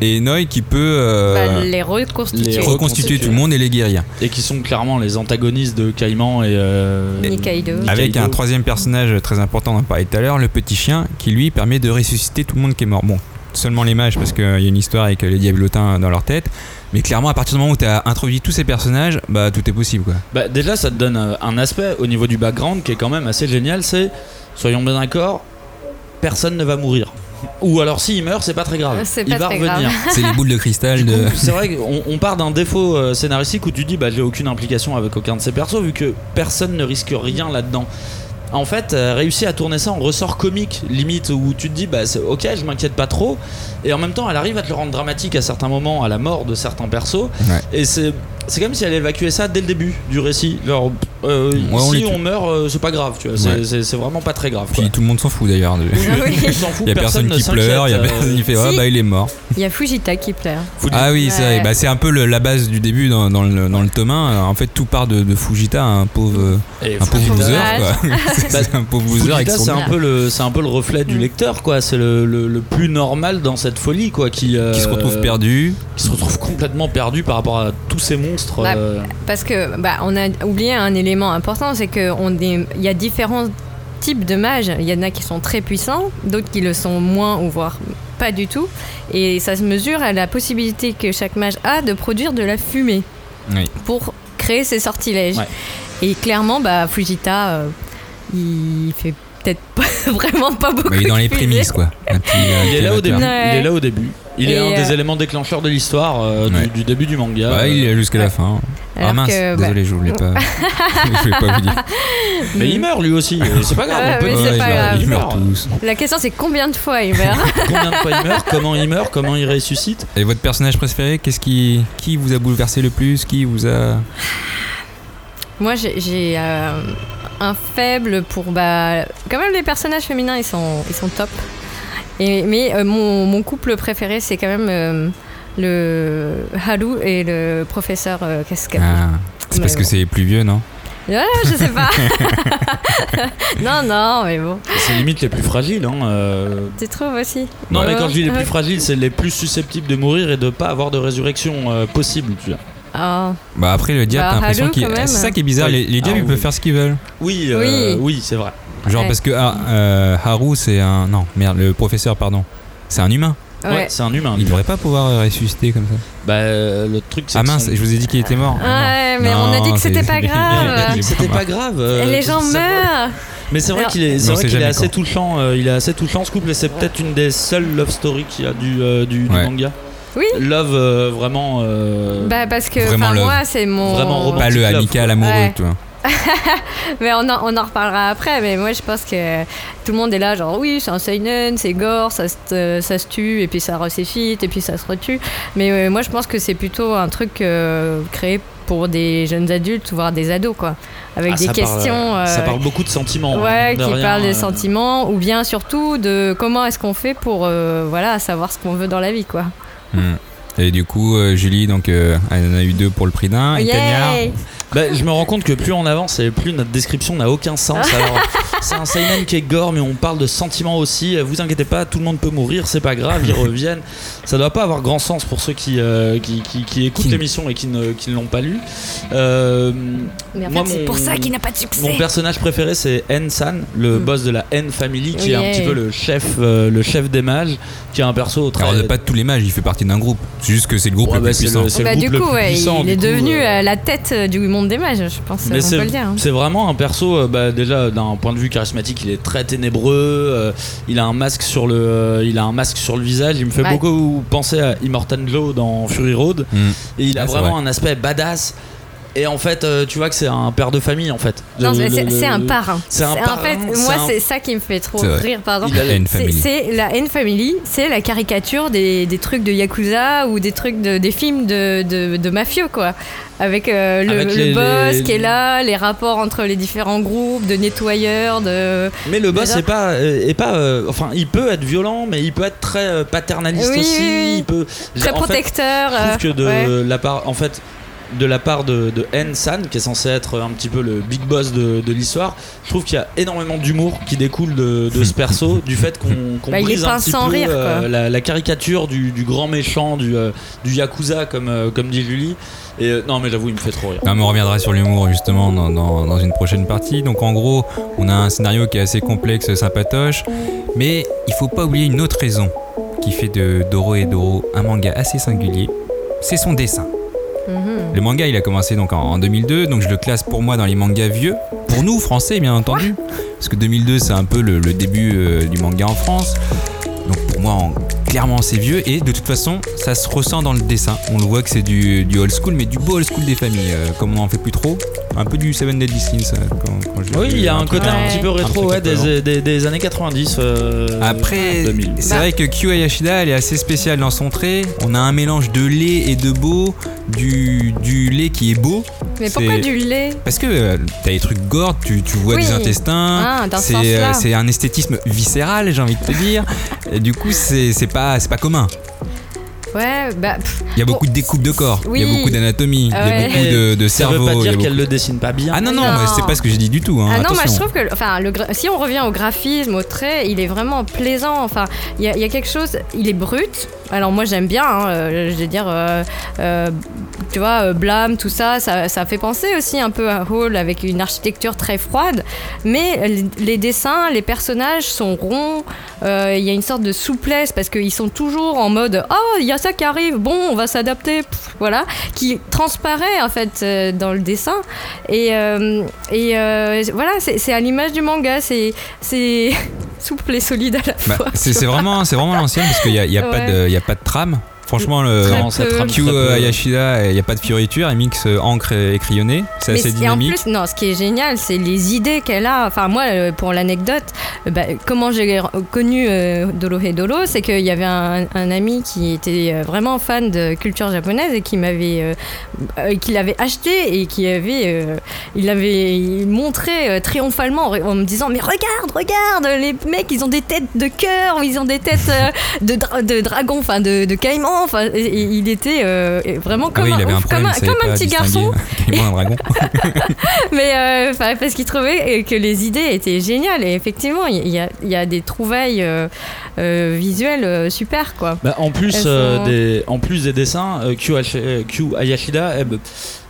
S1: Et Noi qui peut euh,
S3: Bah, les reconstituer.
S2: les-
S1: reconstituer tout le monde et les guérir.
S2: et qui sont clairement les antagonistes de Caïman et. euh,
S3: Nikaido.
S2: Nikaido.
S1: Avec un troisième personnage très important dont on parlait tout à l'heure, le petit chien, qui lui permet de ressusciter tout le monde qui est mort. Bon, seulement les mages parce qu'il y a une histoire avec les diablotins dans leur tête. Mais clairement, à partir du moment où tu as introduit tous ces personnages, bah tout est possible quoi.
S2: Bah, déjà, ça te donne euh, un aspect au niveau du background qui est quand même assez génial. C'est, soyons bien d'accord, personne ne va mourir. Ou alors s'il meurt, c'est pas très grave. Il va revenir.
S1: C'est les boules de cristal de.
S2: c'est vrai qu'on on part d'un défaut euh, scénaristique où tu dis bah j'ai aucune implication avec aucun de ces persos vu que personne ne risque rien là-dedans. En fait, euh, réussi à tourner ça en ressort comique, limite où tu te dis bah c'est ok, je m'inquiète pas trop, et en même temps elle arrive à te le rendre dramatique à certains moments, à la mort de certains persos,
S1: Ouais.
S2: et c'est c'est comme si elle évacuait ça dès le début du récit. Genre, euh,
S1: on
S2: si on meurt, euh, c'est pas grave, tu vois, c'est-
S1: Ouais.
S2: c'est c'est vraiment pas très grave. quoi.
S1: Puis tout le monde s'en fout d'ailleurs. de-
S3: Ah oui.
S1: Il y a personne
S2: ne
S1: qui pleure, il y a personne qui fait
S3: Si.
S1: ah bah il est mort.
S3: Il y a Fujita qui pleure.
S1: Ah oui, c'est. Bah, c'est un peu le- la base du début dans, dans le, dans le tome 1. En fait, tout part de, de Fujita, un pauvre,
S2: Et
S1: un pauvre loser. c'est un pauvre loser avec
S2: Fujita,
S1: son
S2: c'est un peu le c'est un peu le reflet du lecteur quoi c'est le, le, le plus normal dans cette folie quoi qui euh,
S1: qui se retrouve perdu.
S2: qui se retrouve complètement perdu par rapport à tous ces monstres
S3: Bah,
S2: euh,
S3: Parce que bah, on a oublié un élément important, c'est que on est- il y a différents types de mages. Il y en a qui sont très puissants, d'autres qui le sont moins ou voire pas du tout. Et ça se mesure à la possibilité que chaque mage a de produire de la fumée
S1: Oui.
S3: pour créer ses sortilèges.
S2: Ouais.
S3: Et clairement, bah, Fujita, euh, il fait peut-être pas- vraiment pas beaucoup.
S1: Bah, il est dans les prémices quoi. Un petit- un
S2: il est là au début.
S3: Ouais.
S2: il est là au début il est un des
S3: euh,
S2: éléments déclencheurs de l'histoire euh, du-
S1: Ouais.
S2: du, début du manga
S1: Ouais, il est jusqu'à la fin.
S3: Alors
S1: ah mince,
S3: que, bah,
S1: désolé, je voulais pas. je voulais pas vous dire.
S2: mais il meurt lui aussi c'est pas grave on peut
S3: pas
S2: il meurt,
S3: grave.
S2: il
S1: Ils meurent
S2: meurt.
S1: tous.
S3: La question, c'est combien de fois il meurt
S2: combien de fois il meurt comment il meurt comment il ressuscite
S1: Et votre personnage préféré, qu'est-ce qui, qui vous a bouleversé le plus Qui vous a.
S3: Moi, j'ai- j'ai euh, un faible pour. Bah, quand même, les personnages féminins, ils sont, ils sont top. Et, mais euh, mon, mon couple préféré, c'est quand même euh, le Haru et le professeur euh, Cascade.
S1: Ah, c'est parce que c'est plus vieux, non?
S3: Ah, je sais pas. non, non, mais bon.
S2: c'est limite les plus fragiles hein, euh.
S3: Tu trouves aussi?
S2: Non mais
S3: Ouais.
S2: quand je dis les
S3: Ouais.
S2: plus fragiles c'est les plus susceptibles de mourir et de pas avoir de résurrection euh, possible tu vois
S3: Ah,
S1: Bah après le diable,
S3: Bah,
S1: t'as l'impression qu'il. C'est ça qui est bizarre,
S2: Oui.
S1: les, les diables
S2: Ah,
S1: ils peuvent
S2: oui.
S1: faire ce qu'ils veulent.
S2: oui euh,
S3: Oui.
S2: oui c'est vrai
S1: Genre
S3: Ouais.
S1: parce que ah, euh, Haru c'est un. Non, merde, le professeur, pardon. C'est un humain.
S3: ouais.
S2: Ouais, c'est un humain.
S1: Il devrait pas pouvoir euh, ressusciter comme ça.
S2: Bah, le truc, c'est
S1: Ah mince, je vous ai dit qu'il était mort.
S3: Ouais,
S1: Ah,
S3: mais
S1: non.
S3: on a dit que c'était pas grave.
S2: C'était
S1: pas
S2: grave.
S3: Et les gens meurent
S2: Mais c'est vrai qu'il est, vrai est assez touchant. euh, il est assez touchant ce couple et c'est peut-être une des seules love stories qu'il y a du, euh, du, du
S1: Ouais.
S2: manga.
S3: Oui.
S2: Love euh, vraiment. euh,
S3: Bah, parce que
S1: Vraiment love.
S3: moi, c'est mon.
S2: Vraiment.
S1: Pas le amical amoureux,
S3: Ouais.
S1: vois.
S3: Mais on en, on en reparlera après, mais moi je pense que tout le monde est là, genre oui, c'est un seinen, c'est gore, ça se, euh, ça se tue, et puis ça ressuscite, et puis ça se retue. Mais euh, moi je pense que c'est plutôt un truc euh, créé pour des jeunes adultes, voire des ados, quoi. Avec
S2: ah,
S3: des
S2: ça
S3: questions.
S2: Parle, ça parle beaucoup de sentiments.
S3: Ouais,
S2: hein, de
S3: qui
S2: rien,
S3: parlent
S2: euh,
S3: des sentiments, ou bien surtout de comment est-ce qu'on fait pour euh, voilà, savoir ce qu'on veut dans la vie, quoi.
S1: Hmm. Et du coup, euh, Julie, donc, euh, elle en a eu deux pour le prix d'un. Et
S2: Bah, je me rends compte que plus on avance et plus notre description n'a aucun sens. Alors, c'est un seinen qui est gore, mais on parle de sentiments aussi. Vous inquiétez pas, tout le monde peut mourir, c'est pas grave, ils reviennent. Ça doit pas avoir grand sens pour ceux qui, euh, qui, qui, qui écoutent
S1: Qui-
S2: l'émission et qui ne, qui ne l'ont pas lu. Euh,
S3: Mais en
S2: Moi,
S3: fait, c'est
S2: mon-
S3: pour ça qu'il n'a pas de succès.
S2: mon personnage préféré c'est N-San, le
S3: Mm.
S2: boss de la N Family, qui est un petit peu le chef, euh, le chef des mages, qui est un perso très.
S1: Alors, pas de tous les mages, il fait partie d'un groupe. C'est juste que c'est le groupe
S2: Ouais,
S1: le
S2: bah,
S1: plus
S2: c'est
S1: puissant.
S2: le- c'est
S3: Bah,
S2: le
S3: du
S2: le
S3: coup,
S2: plus
S3: ouais,
S2: puissant,
S3: il est
S2: coup,
S3: devenu
S2: euh,
S3: la tête du monde des mages, je pense,
S2: Mais
S3: on
S2: c'est
S3: peut le dire. hein.
S2: c'est vraiment un perso, euh, bah, déjà d'un point de vue charismatique, il est très ténébreux. euh, il a un masque sur le, euh, il a un masque sur le visage. Il me fait
S3: Ouais.
S2: beaucoup penser à Immortan Joe dans Fury Road.
S1: Hmm.
S2: Et il a
S1: Ah,
S2: vraiment
S1: vrai.
S2: un aspect badass. Et en fait, euh, tu vois que c'est un père de famille en fait.
S3: Non, c'est- un parrain.
S2: C'est un
S3: En
S2: parrain,
S3: fait,
S2: c'est
S3: moi,
S2: un-
S3: c'est ça qui me fait trop rire, pardon.
S2: Il a-
S1: La N
S3: C'est-
S1: Family.
S3: C'est la N Family, c'est la caricature des, des trucs de Yakuza ou des trucs de, des films de, de, de mafieux, quoi. Avec euh, le,
S2: Avec
S3: le
S2: les-
S3: boss
S2: les-
S3: qui est là, les rapports entre les différents groupes, de nettoyeurs, de.
S2: Mais le boss
S3: Déjà.
S2: est pas, est pas euh, enfin, il peut être violent, mais il peut être très paternaliste
S3: Oui,
S2: aussi.
S3: oui, oui.
S2: Il peut.
S3: Très
S2: en fait,
S3: protecteur.
S2: je trouve que de
S3: ouais.
S2: la part, en fait, de la part de, de N-San, qui est censé être un petit peu le big boss de, de l'histoire, je trouve qu'il y a énormément d'humour qui découle de, de ce perso, du fait qu'on qu'on
S3: Bah,
S2: brise un petit
S3: sans
S2: peu
S3: rire,
S2: euh, la, la caricature du, du grand méchant, du, euh, du Yakuza, comme, euh, comme dit Julie. Et euh, non, mais j'avoue, il me fait trop rire.
S1: Non, mais on reviendra sur l'humour justement dans, dans- dans une prochaine partie. Donc en gros, on a un scénario qui est assez complexe, sympatoche, mais il faut pas oublier une autre raison qui fait de Doro et Doro un manga assez singulier, c'est son dessin.
S3: Mhm.
S1: Le manga, il a commencé donc en, en 2002, donc je le classe pour moi dans les mangas vieux. Pour nous, français, bien entendu. Parce que 2002, c'est un peu le, le début euh, du manga en France. Donc pour moi, en- clairement, c'est vieux. Et de toute façon, ça se ressent dans le dessin. On le voit que c'est du, du old school, mais du beau old school des familles. euh, comme on n'en fait plus trop. Un peu du Seven Deadly Sins. euh, quand- quand je
S2: Oui, il y a un côté un petit peu rétro ouais, des, des, des années 90. euh,
S1: Après,
S2: 2000.
S1: c'est
S3: Bah.
S1: vrai que Kyu Ayashida, elle est assez spéciale dans son trait. On a un mélange de lait et de beau, du, du lait qui est beau.
S3: Mais
S1: c'est-
S3: pourquoi du lait?
S1: Parce que euh, t'as des trucs gordes, tu, tu vois
S3: Oui.
S1: des intestins.
S3: Ah, ce
S1: c'est euh, un esthétisme viscéral, j'ai envie de te dire. Et du coup, c'est c'est pas, c'est pas commun.
S3: Ouais, bah. pff,
S1: Il y a beaucoup de découpes de corps, il y a beaucoup d'anatomie, il y a
S3: Ouais.
S1: beaucoup de, de
S2: Ça
S1: cerveau.
S2: veut pas dire
S1: beaucoup-
S2: qu'elle le dessine pas bien.
S1: Ah non, non, c'est pas ce que j'ai dit du tout. Hein,
S3: Ah non, moi je
S1: attention.
S3: trouve que enfin, le, gra- si on revient au graphisme, au trait, il est vraiment plaisant. Enfin, il y, a- il y a quelque chose, il est brut. Alors moi j'aime bien, hein, euh, je veux dire, euh, euh, tu vois, Blâme, tout ça, ça, ça fait penser aussi un peu à Hall avec une architecture très froide. Mais les, dessins, les personnages sont ronds, il y a une sorte de souplesse parce qu'ils sont toujours en mode Oh, il y a ça qui arrive, bon, on va s'adapter, voilà, qui transparaît en fait dans le dessin. Et, et voilà, c'est à l'image du manga, c'est souple et solide à la
S1: Bah,
S3: fois.
S1: c'est vraiment, c'est vraiment l'ancien parce qu'il n'y a, il y a, pas
S3: Ouais.
S1: de- il y a pas de trame. Franchement, le
S3: peu.
S1: euh, Ayashida, il n'y a pas de fioriture, il mixe euh, encre et crayonné. C'est assez
S3: c'est- et en
S1: dynamique.
S3: plus, non, ce qui est génial, c'est les idées qu'elle a. Enfin, moi, euh, pour l'anecdote, bah, comment j'ai connu euh, Dolo et Dolo, c'est qu'il y avait un, un ami qui était vraiment fan de culture japonaise et qui m'avait, euh, qui l'avait acheté et qui avait, euh, il avait montré triomphalement en me disant mais regarde, regarde, les mecs, ils ont des têtes de cœur, ils ont des têtes de, dra- de dragon, enfin de, de caïman. Enfin, il était euh, vraiment
S1: Ah
S3: comme
S1: oui,
S3: un,
S1: avait un
S3: ouf,
S1: problème,
S3: comme un-
S1: il savait
S3: comme un
S1: pas
S3: petit garçon.
S1: un dragon.
S3: Mais euh, parce qu'il trouvait que les idées étaient géniales et effectivement il y a, il y a des trouvailles euh, euh, visuelles super quoi.
S2: Bah, en, plus, euh,
S3: sont-
S2: des, en plus des dessins, Kyu Ayashida, elle,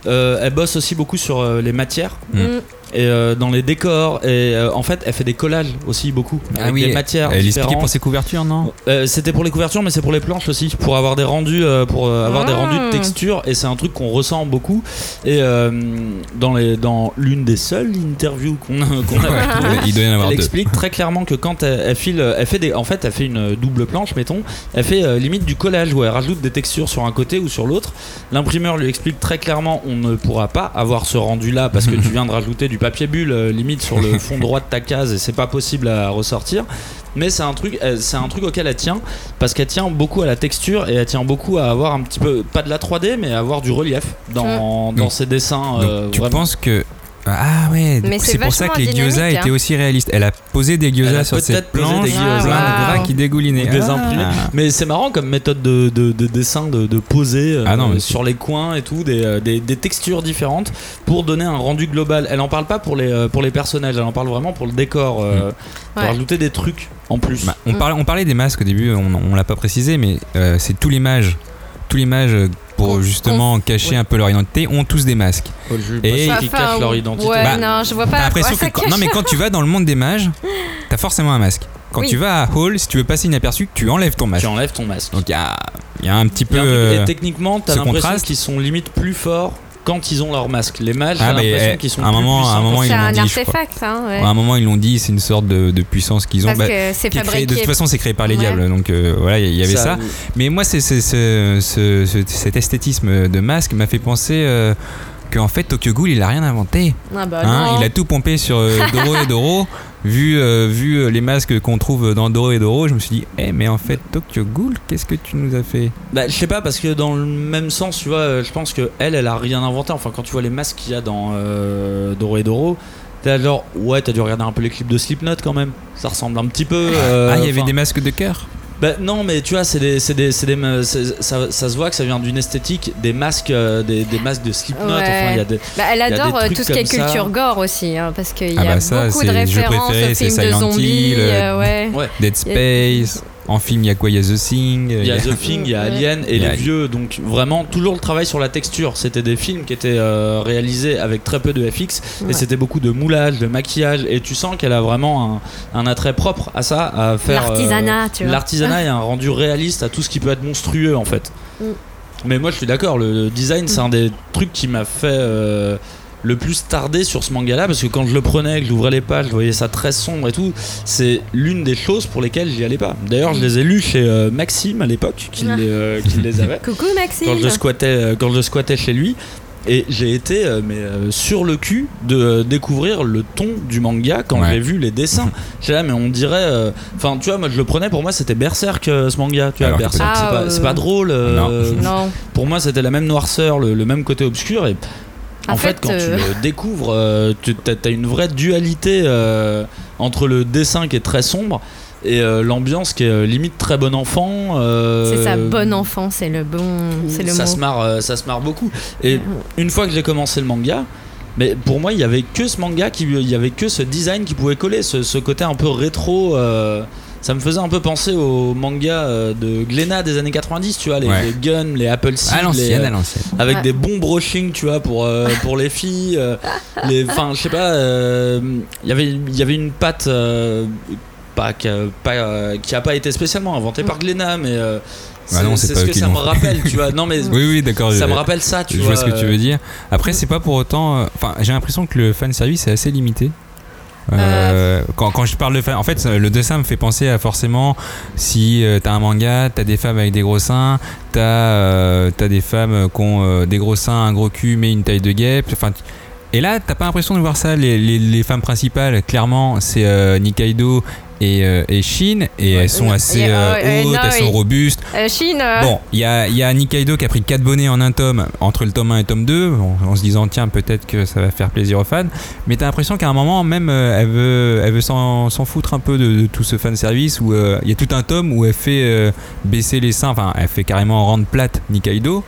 S2: euh, elle bosse aussi beaucoup sur euh, les matières
S1: Mm.
S2: Et euh, dans les décors. Et euh, en fait, elle fait des collages aussi beaucoup
S1: Ah
S2: avec
S1: oui,
S2: des matières.
S1: Elle expliquait pour ses couvertures, non
S2: Euh, C'était pour les couvertures, mais c'est pour les planches aussi, pour avoir des rendus, euh, pour euh, avoir des
S3: Ah.
S2: rendus de texture. Et c'est un truc qu'on ressent beaucoup. Et euh, dans les, dans l'une des seules interviews qu'on a,
S1: Ouais, Il doit y en avoir
S2: elle
S1: deux.
S2: explique très clairement que quand elle, elle file, elle fait des, en fait, elle fait une double planche, mettons. Elle fait euh, limite du collage où elle rajoute des textures sur un côté ou sur l'autre. L'imprimeur lui explique très clairement, on ne pourra pas avoir ce rendu là parce que tu viens de rajouter du papier bulle euh, limite sur le fond droit de ta case et c'est pas possible à ressortir. Mais c'est un truc, euh, c'est un truc auquel elle tient parce qu'elle tient beaucoup à la texture et elle tient beaucoup à avoir un petit peu, pas de la 3D, mais à avoir du relief dans, dans
S1: Donc-
S2: ses dessins.
S1: Donc,
S2: euh,
S1: tu
S2: vraiment.
S1: penses que. Ah ouais,
S3: c'est
S1: pour ça que les gyoza
S3: dynamique,
S1: étaient
S3: hein.
S1: aussi réalistes. Elle a posé des gyoza sur
S2: posé
S1: planches,
S2: des
S1: plein
S2: gyoza.
S1: de bras qui dégoulinaient.
S2: Ou des
S1: Ah.
S2: imprimés. Mais c'est marrant comme méthode de, de- de dessin, de, de poser euh,
S1: Ah non,
S2: sur les coins et tout, des, euh, des- des textures différentes pour donner un rendu global. Elle en parle pas pour les, euh, pour les personnages, elle en parle vraiment pour le décor, euh,
S3: Ouais.
S2: rajouter des trucs en plus.
S1: Bah, on,
S3: Mm.
S1: parlait, on parlait des masques au début, on, on l'a pas précisé, mais euh, c'est tous les mages. Tous les mages, pour
S3: On-
S1: justement cacher
S3: ouais.
S1: un peu leur identité, ont tous des masques. Et-
S3: Enfin,
S2: cachent leur identité.
S3: Ouais,
S1: Bah,
S3: non, je vois pas.
S1: l'impression que quand- non mais quand tu vas dans le monde des mages, t'as forcément un masque. Quand
S3: Oui.
S1: tu vas à Hall, si tu veux passer inaperçu, tu enlèves ton masque.
S2: Tu enlèves ton masque.
S1: Donc il y a, il y a un petit peu.
S2: truc-
S1: euh,
S2: et techniquement, t'as l'impression qu'ils sont limite plus forts quand ils ont leur masque. Les mages,
S1: Ah,
S2: j'ai l'impression
S1: eh,
S2: qu'ils sont
S1: à un
S2: plus
S1: moment- à un
S2: puissants.
S1: moment, ils
S3: un
S1: dit,
S3: artefact, hein, ouais.
S1: à un moment ils l'ont dit, c'est une sorte de, de puissance qu'ils ont.
S3: Parce
S1: bah,
S3: que c'est
S1: qui est créé- de toute façon, c'est créé par les
S3: Ouais.
S1: diables, donc euh, voilà, il y avait ça. Mais moi, c'est, c'est- c'est- ce- ce- cet esthétisme de masque m'a fait penser euh, qu'en fait Tokyo Ghoul il a rien inventé.
S3: Ah bah
S1: Hein, il a tout pompé sur euh, Doro et Doro. Vu, euh, vu euh, les masques qu'on trouve dans Doro et Doro, je me suis dit, eh, mais en fait, Tokyo Ghoul, qu'est-ce que tu nous as fait
S2: Bah, je sais pas, parce que dans le même sens, tu vois, euh, je pense que elle, elle a rien inventé. Enfin, quand tu vois les masques qu'il y a dans euh, Doro et Doro, là genre, ouais, t'as dû regarder un peu les clips de Slipknot quand même. Ça ressemble un petit peu. euh,
S1: Ah, il y avait des masques de cœur
S2: Bah, non, mais tu vois, c'est des, c'est des, c'est des, c'est- ça, ça se voit que ça vient d'une esthétique des masques, euh, des, des masques de Slipknot.
S3: Ouais.
S2: Enfin, il y a des.
S3: Bah, elle
S2: Il y a des
S3: adore euh, tout ce qui est culture gore aussi, hein, parce qu'il y
S1: Ah
S3: a
S1: bah ça,
S3: beaucoup
S1: c'est
S3: de références
S1: préféré,
S3: aux
S1: c'est
S3: films de zombies.
S1: Hill,
S3: euh, ouais.
S2: Ouais.
S1: Dead Space. En film, il y a quoi Il y a The Thing.
S2: Il y a The Thing, il y a. Alien et
S1: a-
S2: les vieux, donc vraiment toujours le travail sur la texture. C'était des films qui étaient euh, réalisés avec très peu de FX
S3: Ouais.
S2: et c'était beaucoup de moulage, de maquillage et tu sens qu'elle a vraiment un, un attrait propre à ça, à faire euh,
S3: L'artisanat, tu vois.
S2: L'artisanat et un rendu réaliste à tout ce qui peut être monstrueux en fait.
S3: Mm.
S2: Mais moi je suis d'accord, le design c'est un des trucs qui m'a fait euh, le plus tarder sur ce manga là parce que quand je le prenais, que j'ouvrais les pages, je voyais ça très sombre et tout, c'est l'une des choses pour lesquelles j'y allais pas. D'ailleurs, je les ai lus chez euh, Maxime à l'époque, qui,
S3: Ah.
S2: les, euh, qui les avait,
S3: Coucou Maxime.
S2: quand je squattais, euh, quand je squattais chez lui. Et j'ai été euh, mais, euh, sur le cul de euh, découvrir le ton du manga quand
S1: Ouais.
S2: j'ai vu les dessins. J'étais là, mais on dirait. euh, Enfin, tu vois, moi je le prenais, pour moi c'était Berserk euh, ce manga. Tu vois,
S1: Alors
S2: Berserk,
S3: pas-
S2: c'est pas,
S3: Ah,
S2: c'est
S3: euh,
S2: pas drôle. euh,
S3: Non.
S2: Pour moi, c'était la même noirceur, le, le même côté obscur. Et en,
S3: En
S2: fait,
S3: fait,
S2: quand
S3: euh,
S2: tu le découvres, euh, tu as, une vraie dualité euh, entre le dessin qui est très sombre et euh, l'ambiance qui est euh, limite très bon enfant. euh,
S3: C'est ça, bon enfant, c'est le bon, c'est le
S2: ça
S3: mot.
S2: se marre, euh, ça se marre beaucoup. Et une fois que j'ai commencé le manga, mais pour moi, il y avait que ce manga, qui, il y avait que ce design qui pouvait coller, ce, ce côté un peu rétro. Ça me faisait un peu penser au manga euh, de Glénat des années 90, tu vois, les,
S1: Ouais.
S2: les guns, les Apple Seed,
S1: À
S2: les,
S1: l'ancienne,
S2: euh,
S1: à l'ancienne.
S2: avec
S3: Ouais.
S2: des bons brushing, tu vois, pour, euh, pour les filles. euh, les, enfin, je sais pas, euh, il y avait- il y avait une patte. euh, pas, qui a, pas, euh, qui a pas été spécialement inventée par Glénat, mais euh,
S1: Bah non, c'est
S2: ce que ça me rappelle, tu vois. Non, mais
S1: Oui, oui, d'accord.
S2: ça
S1: je-
S2: me rappelle ça, tu
S1: je
S2: vois.
S1: vois ce que tu veux dire. Après, c'est pas pour autant. euh, Enfin, j'ai l'impression que le fan service est assez limité. Euh, quand, quand je parle de fan, en fait, le dessin me fait penser à forcément si euh, t'as un manga, t'as des femmes avec des gros seins, t'as euh, t'as des femmes qui ont euh, des gros seins, un gros cul, mais une taille de guêpe. Enfin, et là, t'as pas l'impression de voir ça. Les, les- les femmes principales, clairement, c'est euh, Nikaido et, euh, et Shin, et elles sont assez
S3: euh,
S1: euh,
S3: euh,
S1: hautes,
S3: non,
S1: elles sont
S3: oui.
S1: robustes.
S3: Euh, Chine. euh,
S1: Bon, il y a, il y a Nikaido qui a pris 4 bonnets en un tome entre le tome 1 et le tome 2, en, en se disant tiens peut-être que ça va faire plaisir aux fans. Mais t'as l'impression qu'à un moment même elle veut, elle veut s'en, s'en foutre un peu de, de tout ce fan service où euh, il y a tout un tome où elle fait euh, baisser les seins, enfin elle fait carrément rendre plate Nikaido.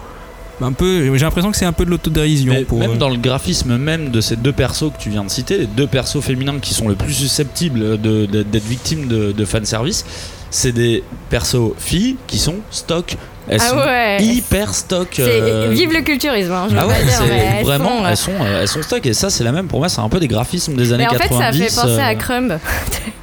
S1: Un peu, j'ai l'impression que c'est un peu de l'autodérision
S2: même
S1: euh,
S2: dans le graphisme même de ces deux persos que tu viens de citer, les deux persos féminins qui sont le plus susceptibles d'être victimes de, de fanservice, c'est des persos filles qui sont stock. Elles
S3: Ah
S2: sont
S3: ouais.
S2: hyper stock.
S3: c'est-
S2: euh,
S3: Vive le culturisme, hein, je veux
S2: Ah
S3: pas
S2: ouais,
S3: dire, elles
S2: vraiment,
S3: sont, euh,
S2: elles, sont, elles sont stock et ça c'est la même pour moi, c'est un peu des graphismes des années
S3: Mais en fait,
S2: 90.
S3: ça fait penser à
S2: euh,
S3: Crumb.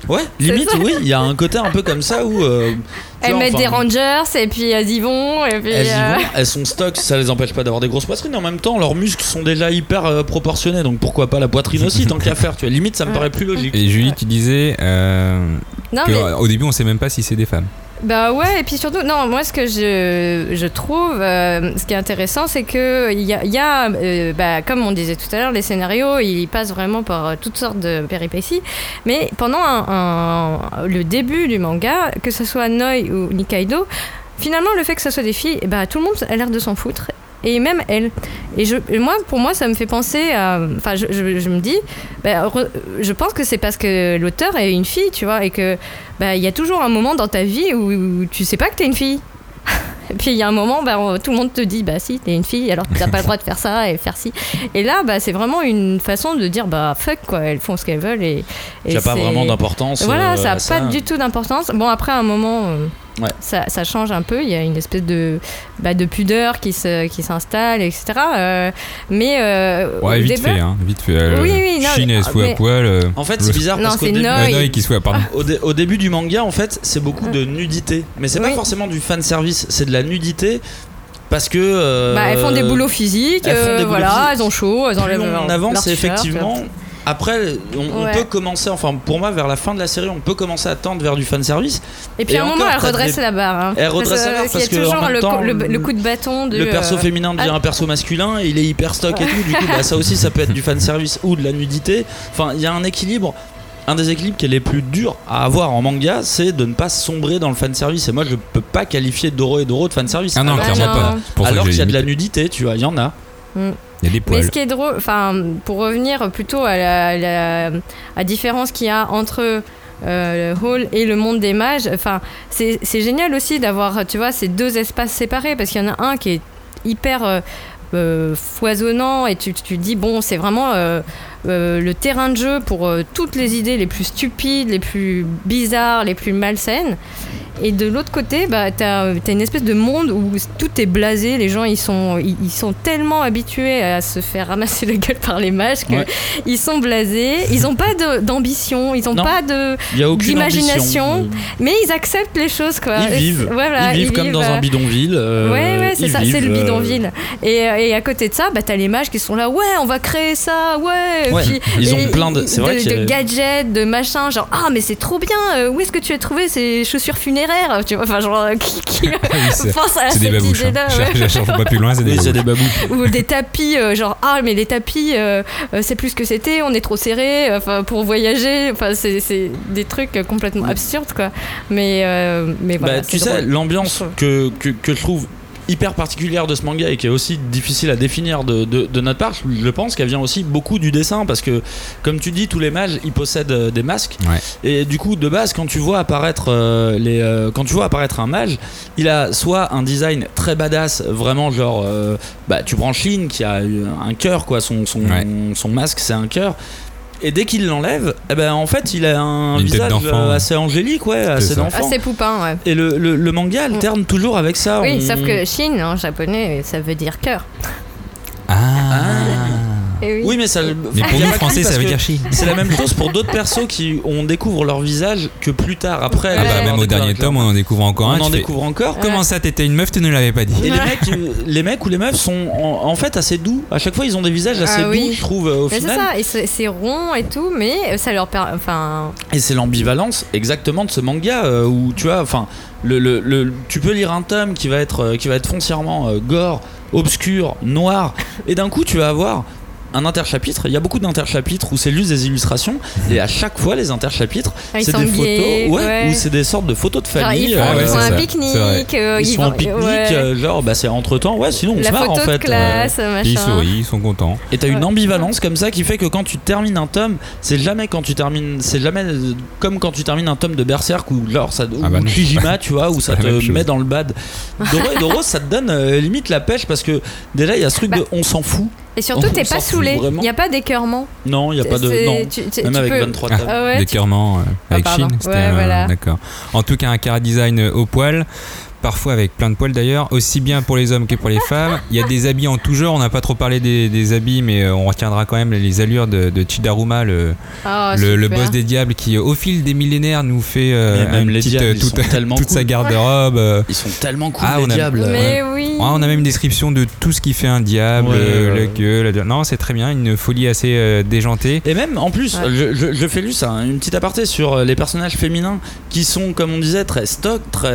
S2: Ouais, limite, oui, il y a un côté un peu comme ça où. euh,
S3: Elles
S2: vois,
S3: mettent
S2: enfin,
S3: des Rangers et puis elles y vont. Et puis,
S2: Elles y vont, elles sont stock, ça les empêche pas d'avoir des grosses poitrines. En même temps, leurs muscles sont déjà hyper euh, proportionnés, donc pourquoi pas la poitrine aussi, tant qu'à faire. Tu vois, limite, ça me paraît plus logique.
S1: Et Julie, tu disais euh,
S3: Non,
S1: que,
S3: mais
S1: au début on sait même pas si c'est des femmes.
S3: Bah ouais, et puis surtout, non, moi ce que je, je trouve, euh, ce qui est intéressant, c'est que il y a, euh, bah, comme on disait tout à l'heure, les scénarios, ils passent vraiment par euh, toutes sortes de péripéties. Mais pendant le début du manga, que ce soit Noi ou Nikaido, finalement le fait que ce soit des filles, bah, tout le monde a l'air de s'en foutre. Et même elle. Et je, et moi, pour moi, ça me fait penser à. Enfin, je, je- je me dis, bah, re- je pense que c'est parce que l'auteur est une fille, tu vois, et que bah, il y a toujours un moment dans ta vie où, où tu sais pas que t'es une fille. Et puis il y a un moment, bah, on- tout le monde te dit, bah si, t'es une fille, alors t'as pas le droit de faire ça et faire ci. Et là, bah, c'est vraiment une façon de dire, bah fuck quoi, elles font ce qu'elles veulent et.
S2: Il n'y a pas vraiment d'importance.
S3: Voilà,
S2: euh,
S3: ça n'a pas du tout d'importance. Bon, après, à un moment, euh,
S2: Ouais.
S3: ça, ça change un peu. Il y a une espèce de, bah, de pudeur qui se- qui s'installe, etc. Euh, mais. euh,
S1: Ouais,
S3: au
S1: vite fait, hein, vite fait. Euh,
S3: Oui, oui, non,
S1: Chine, elle se fout
S3: mais-
S1: à poil. euh,
S2: En fait, c'est bizarre
S3: Non,
S2: parce qu'au
S3: c'est
S2: début,
S3: Noi.
S1: Ah, qui se fout, pardon.
S2: au, dé- au début du manga, en fait, c'est beaucoup de nudité. Mais c'est pas
S3: Oui.
S2: forcément du fan service, c'est de la nudité parce que. euh,
S3: Bah, elles font des boulots physiques,
S2: elles font
S3: euh,
S2: des boulots
S3: voilà,
S2: physiques.
S3: elles ont chaud, elles
S2: Plus
S3: enlèvent
S2: avance,
S3: leur
S2: c'est effectivement. Après, on, peut commencer, enfin pour moi, vers la fin de la série, on peut commencer à tendre vers du fanservice.
S3: Et puis à un moment,
S2: encore,
S3: elle redresse
S2: des-
S3: la barre. hein.
S2: Elle redresse la barre
S3: qu'il y
S2: parce
S3: a
S2: que,
S3: toujours le,
S2: temps,
S3: le- le coup de bâton de.
S2: Le perso
S3: euh,
S2: féminin devient
S3: ah,
S2: un perso masculin, et il est hyper stock et tout. Du coup, bah, ça aussi, ça peut être du fanservice ou de la nudité. Enfin, il y a un équilibre. Un des équilibres qui est les plus durs à avoir en manga, c'est de ne pas sombrer dans le fanservice. Et moi, je peux pas qualifier Doro et Doro de fanservice.
S1: Ah non,
S2: alors
S3: Ah
S1: clairement
S3: non.
S1: pas. Pour que
S2: alors qu'il y a de la nudité, tu vois, il y en a.
S1: Il y a des
S3: Mais
S1: poils.
S3: ce qui est drôle, enfin, pour revenir plutôt à la, différence qu'il y a entre euh, le hall et le monde des mages, enfin, c'est c'est génial aussi d'avoir, tu vois, ces deux espaces séparés parce qu'il y en a un qui est hyper euh, euh, foisonnant et tu, tu dis bon, c'est vraiment euh, euh, le terrain de jeu pour euh, toutes les idées les plus stupides, les plus bizarres, les plus malsaines. Et de l'autre côté, bah, t'as as une espèce de monde où tout est blasé. Les gens, ils sont, ils, ils sont tellement habitués à se faire ramasser la gueule par les mages que
S2: Ouais.
S3: ils sont blasés. Ils n'ont pas d'ambition, ils n'ont
S2: Non.
S3: pas D'imagination. Mais ils acceptent les choses, quoi.
S2: Ils vivent.
S3: voilà,
S2: ils vivent comme dans
S3: euh,
S2: un bidonville. euh,
S3: ouais, ouais, c'est ça, c'est le
S2: euh,
S3: bidonville. Et, euh, et à côté de ça, bah, t'as les mages qui sont là, ouais, on va créer ça, ouais.
S2: Ouais,
S3: Puis-
S2: ils ont
S3: et-
S2: plein de- c'est vrai a-
S3: de gadgets, de machins, genre, ah, mais c'est trop bien, euh, où est-ce que tu as trouvé ces chaussures funéraires Tu vois, enfin, genre, euh, qui, qui
S1: oui, c'est-
S3: pense à
S1: c'est des
S3: cette
S1: babouches. hein.
S3: idée-là
S1: Je
S3: ouais.
S1: pas plus loin, c'est des
S2: Oui,
S1: babouches.
S2: des babous.
S3: Ou des tapis, euh, genre, ah, mais les tapis, euh, euh, c'est plus ce que c'était, on est trop serré, enfin, pour voyager, enfin, c'est c'est des trucs complètement
S2: Ouais.
S3: absurdes, quoi. Mais, euh, mais voilà.
S2: Bah, tu sais, l'ambiance que, que, que je trouve hyper particulière de ce manga et qui est aussi difficile à définir de, de, de notre part, je pense qu'elle vient aussi beaucoup du dessin parce que, comme tu dis, tous les mages ils possèdent euh, des masques
S1: Ouais.
S2: et du coup, de base, quand tu vois apparaître euh, les, euh, quand tu vois apparaître un mage, il a soit un design très badass, vraiment genre, euh, bah, tu branches Lin qui a un cœur quoi, son, son,
S1: Ouais.
S2: son masque c'est un cœur. Et dès qu'il l'enlève, eh ben en fait il a un
S1: Une
S2: visage euh, assez angélique, ouais, assez d'enfant.
S3: Ah, c'est poupin, ouais.
S2: Et le, le, le manga alterne toujours avec ça.
S3: Oui,
S2: on-
S3: sauf que Shin en japonais, ça veut dire cœur.
S1: Ah.
S3: Et
S2: Oui, mais ça.
S1: Mais pour nous, français, ça veut dire chi.
S2: C'est la même chose pour d'autres persos qui on découvre leur visage que plus tard. Après,
S1: Ah bah, même au dernier tome, on en découvre encore un.
S2: on en
S1: fais,
S2: découvre encore.
S1: Comment ça, t'étais une meuf, tu ne l'avais pas dit?
S2: Et les mecs, euh, les mecs ou les meufs sont en, en fait assez doux. À chaque fois, ils ont des visages assez
S3: Ah
S2: doux,
S3: oui.
S2: je trouve, euh, au
S3: Mais c'est
S2: final.
S3: ça, et c'est rond et tout, mais ça leur permet. Enfin,
S2: Et c'est l'ambivalence exactement de ce manga euh, où tu vois, enfin, le, le- le- tu peux lire un tome qui va être, qui va être foncièrement gore, obscur, noir, et d'un coup tu vas avoir un interchapitre. Il y a beaucoup d'interchapitres où c'est juste des illustrations, et à chaque fois les interchapitres,
S3: Ah, ils
S2: c'est des photos, ouais,
S3: ouais.
S2: ou c'est des sortes de photos de
S3: genre,
S2: famille.
S3: ils font,
S1: ouais,
S3: ils font
S1: c'est
S3: un pique-nique. euh,
S2: ils, sont
S3: vont-
S2: en pique-nique,
S3: ouais.
S2: euh, genre bah c'est entre temps, ouais, sinon on
S3: La
S2: se marre
S3: photo
S2: en fait.
S3: de
S2: euh,
S3: classe.
S1: Ils sourient, ils sont contents.
S2: et t'as une
S3: Ouais.
S2: ambivalence comme ça qui fait que quand tu termines un tome, c'est jamais quand tu termines, c'est jamais euh, comme quand tu termines un tome de Berserk ou genre ça, ou
S1: Ah bah non.
S2: Shijima, tu vois, où ça te met dans le bad. Doro et Doro, ça te donne euh, limite la pêche parce que déjà il y a ce truc
S3: Bah,
S2: de on s'en fout.
S3: Et surtout, t'es pas saoulé. Il n'y a pas d'écœurement.
S2: Non, il y a pas de non.
S3: tu- tu-
S2: Même
S3: tu
S2: avec
S3: peux-
S2: 23
S1: Ah.
S2: tomes.
S3: Ah ouais, tu-
S1: D'écœurement euh, avec c'était
S3: Ouais, voilà.
S1: D'accord. En tout cas, un cara design euh, au poil. Parfois avec plein de poils d'ailleurs, aussi bien pour les hommes que pour les femmes. Il y a des habits en tout genre, on n'a pas trop parlé des, des habits, mais euh, on retiendra quand même les allures de, de Chidaruma, le,
S3: Ah,
S1: le, le
S3: super.
S1: boss des diables, qui au fil des millénaires nous fait euh,
S2: même
S1: une
S2: les
S1: petite,
S2: diables, ils
S1: toute,
S2: sont tellement
S1: toute sa garde-robe. euh.
S2: Ils sont tellement cool
S1: Ah,
S2: les
S1: on a-
S2: diables.
S3: Mais oui.
S1: Ah, on a même une description de tout ce qui fait un diable,
S2: Ouais,
S1: euh,
S2: ouais.
S1: gueule. la- Non, c'est très bien, une folie assez euh, déjantée.
S2: Et même en plus,
S3: Ouais.
S2: je, je- je fais juste un- une petite aparté sur les personnages féminins qui sont, comme on disait, très stock, très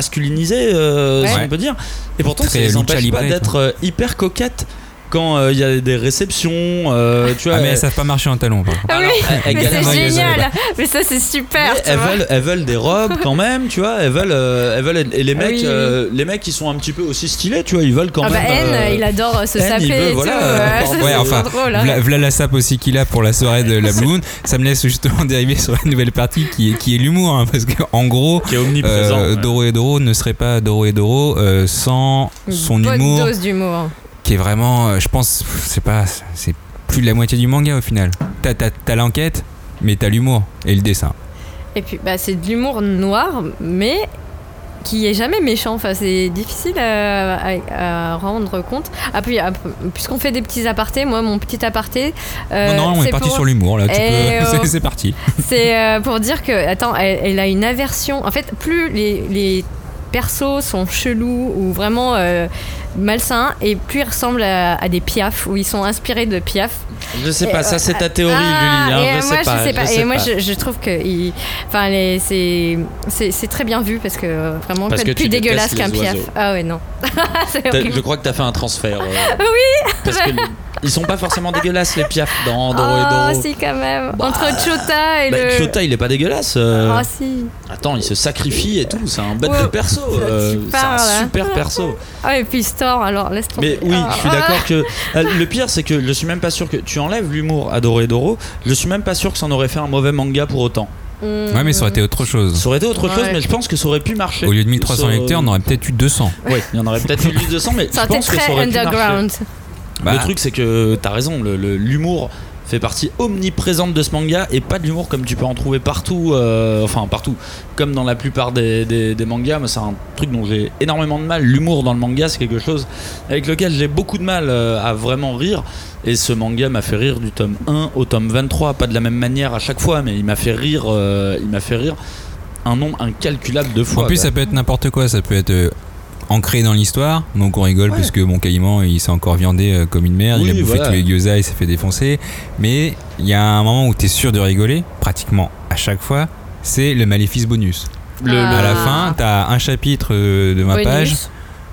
S2: masculinisés, euh, si
S3: Ouais.
S2: on peut dire. Et pourtant, ça les empêche pas d'être euh, hyper coquettes quand euh, il y a des réceptions. euh, tu vois,
S1: Ah, mais elles savent pas marcher en talons. par.
S3: Ah oui,
S2: elles- elles
S3: mais c'est génial. Mais ça, c'est super. tu
S2: elles
S3: vois.
S2: veulent, elles veulent des robes quand même, tu vois. Elles veulent, euh, elles veulent et les
S3: Ah
S2: mecs,
S3: oui, oui.
S2: euh, les mecs qui sont un petit peu aussi stylés, tu vois, ils veulent quand
S3: Ah bah
S2: même.
S3: N,
S2: euh,
S3: il adore se
S2: N, il
S3: saper
S2: veut,
S3: et
S2: voilà,
S3: tout.
S2: euh,
S3: Ouais, ça,
S2: ouais,
S3: c'est
S1: enfin,
S3: trop drôle. hein.
S1: V'là la sape aussi qu'il a pour la soirée de la Blue Moon. Ça me laisse justement dériver sur une nouvelle partie qui est, qui est l'humour. hein, parce qu'en gros,
S2: qui est omniprésent.
S1: euh,
S2: ouais.
S1: Doro et Doro ne serait pas Doro et Doro euh, sans
S3: Une
S1: son
S3: bonne
S1: humour
S3: dose d'humour.
S1: Qui est vraiment, euh, je pense, c'est pas, c'est plus de la moitié du manga au final. T'as, t'as- t'as l'enquête, mais t'as l'humour et le dessin.
S3: Et puis, bah, c'est de l'humour noir, mais qui est jamais méchant. Enfin, c'est difficile à, à- à rendre compte. Ah, puis, ah, puisqu'on fait des petits apartés, moi, mon petit aparté. euh,
S1: non, non, on est parti
S3: pour-
S1: sur l'humour là. Tu peux,
S3: oh.
S1: c'est, c'est parti.
S3: C'est euh, pour dire que, attends, elle, elle a une aversion. En fait, plus les, les persos sont chelous ou vraiment euh, malsains, et plus ils ressemblent à, à des piafs, où ils sont inspirés de piaf.
S2: Je sais
S3: Et,
S2: pas, ça c'est ta théorie,
S3: Ah,
S2: Julie. hein, je,
S3: moi,
S2: sais pas,
S3: je sais pas.
S2: je sais
S3: et moi, je, je trouve que il- enfin, les- c'est très bien vu parce que euh, vraiment
S2: Parce que
S3: plus dégueulasse qu'un piaf. Ah ouais non.
S2: Je crois que t'as fait un transfert. euh,
S3: Oui.
S2: Parce que ils sont pas forcément dégueulasses les piafs dans Doro et
S3: Oh
S2: Doro.
S3: si quand même.
S2: Bah,
S3: Entre Chota et
S2: Bah,
S3: le.
S2: Chota, il est pas dégueulasse. euh.
S3: Ah si.
S2: Attends, il se sacrifie et tout. C'est un bête
S3: Ouais,
S2: de perso. euh, c'est un
S3: là.
S2: super perso.
S3: Ah et puis Store alors laisse tomber.
S2: Mais oui,
S3: Ah.
S2: je suis d'accord que euh, le pire, c'est que je suis même pas sûr que tu enlèves l'humour à Doro et Doro. Je suis même pas sûr que ça en aurait fait un mauvais manga pour autant.
S3: Mm.
S1: Ouais, mais ça aurait été autre chose.
S2: Ça aurait été autre chose,
S3: Ouais.
S2: mais je pense que ça aurait pu marcher.
S1: Au lieu de 1300
S2: Ça-
S1: lecteurs, on aurait peut-être eu 200.
S2: Ouais, il y en aurait peut-être eu 1200, mais
S3: Ça
S2: je
S3: aurait été
S2: pense que ça
S3: très
S2: aurait pu marcher.
S1: Bah,
S2: Le truc, c'est que t'as raison, l'humour fait partie omniprésente de ce manga et pas de l'humour comme tu peux en trouver partout, euh, enfin partout, comme dans la plupart des, des- des mangas. Moi, c'est un truc dont j'ai énormément de mal. L'humour dans le manga, c'est quelque chose avec lequel j'ai beaucoup de mal euh, à vraiment rire. Et ce manga m'a fait rire du tome 1 au tome 23, pas de la même manière à chaque fois, mais il m'a fait rire, euh, il m'a fait rire un nombre incalculable de fois.
S1: en plus,
S2: quoi.
S1: ça peut être n'importe quoi. Ça peut être ancré dans l'histoire. Donc on rigole
S2: Ouais.
S1: parce que bon, Caïman, il s'est encore viandé euh, comme une merde. il a bouffé
S2: voilà.
S1: tous les gyoza, il s'est fait défoncer. Mais il y a un moment où t'es sûr de rigoler, pratiquement à chaque fois. C'est le maléfice bonus.
S2: Le-
S3: Ah.
S1: À la fin, t'as un chapitre euh, de 20
S3: Bonus.
S1: pages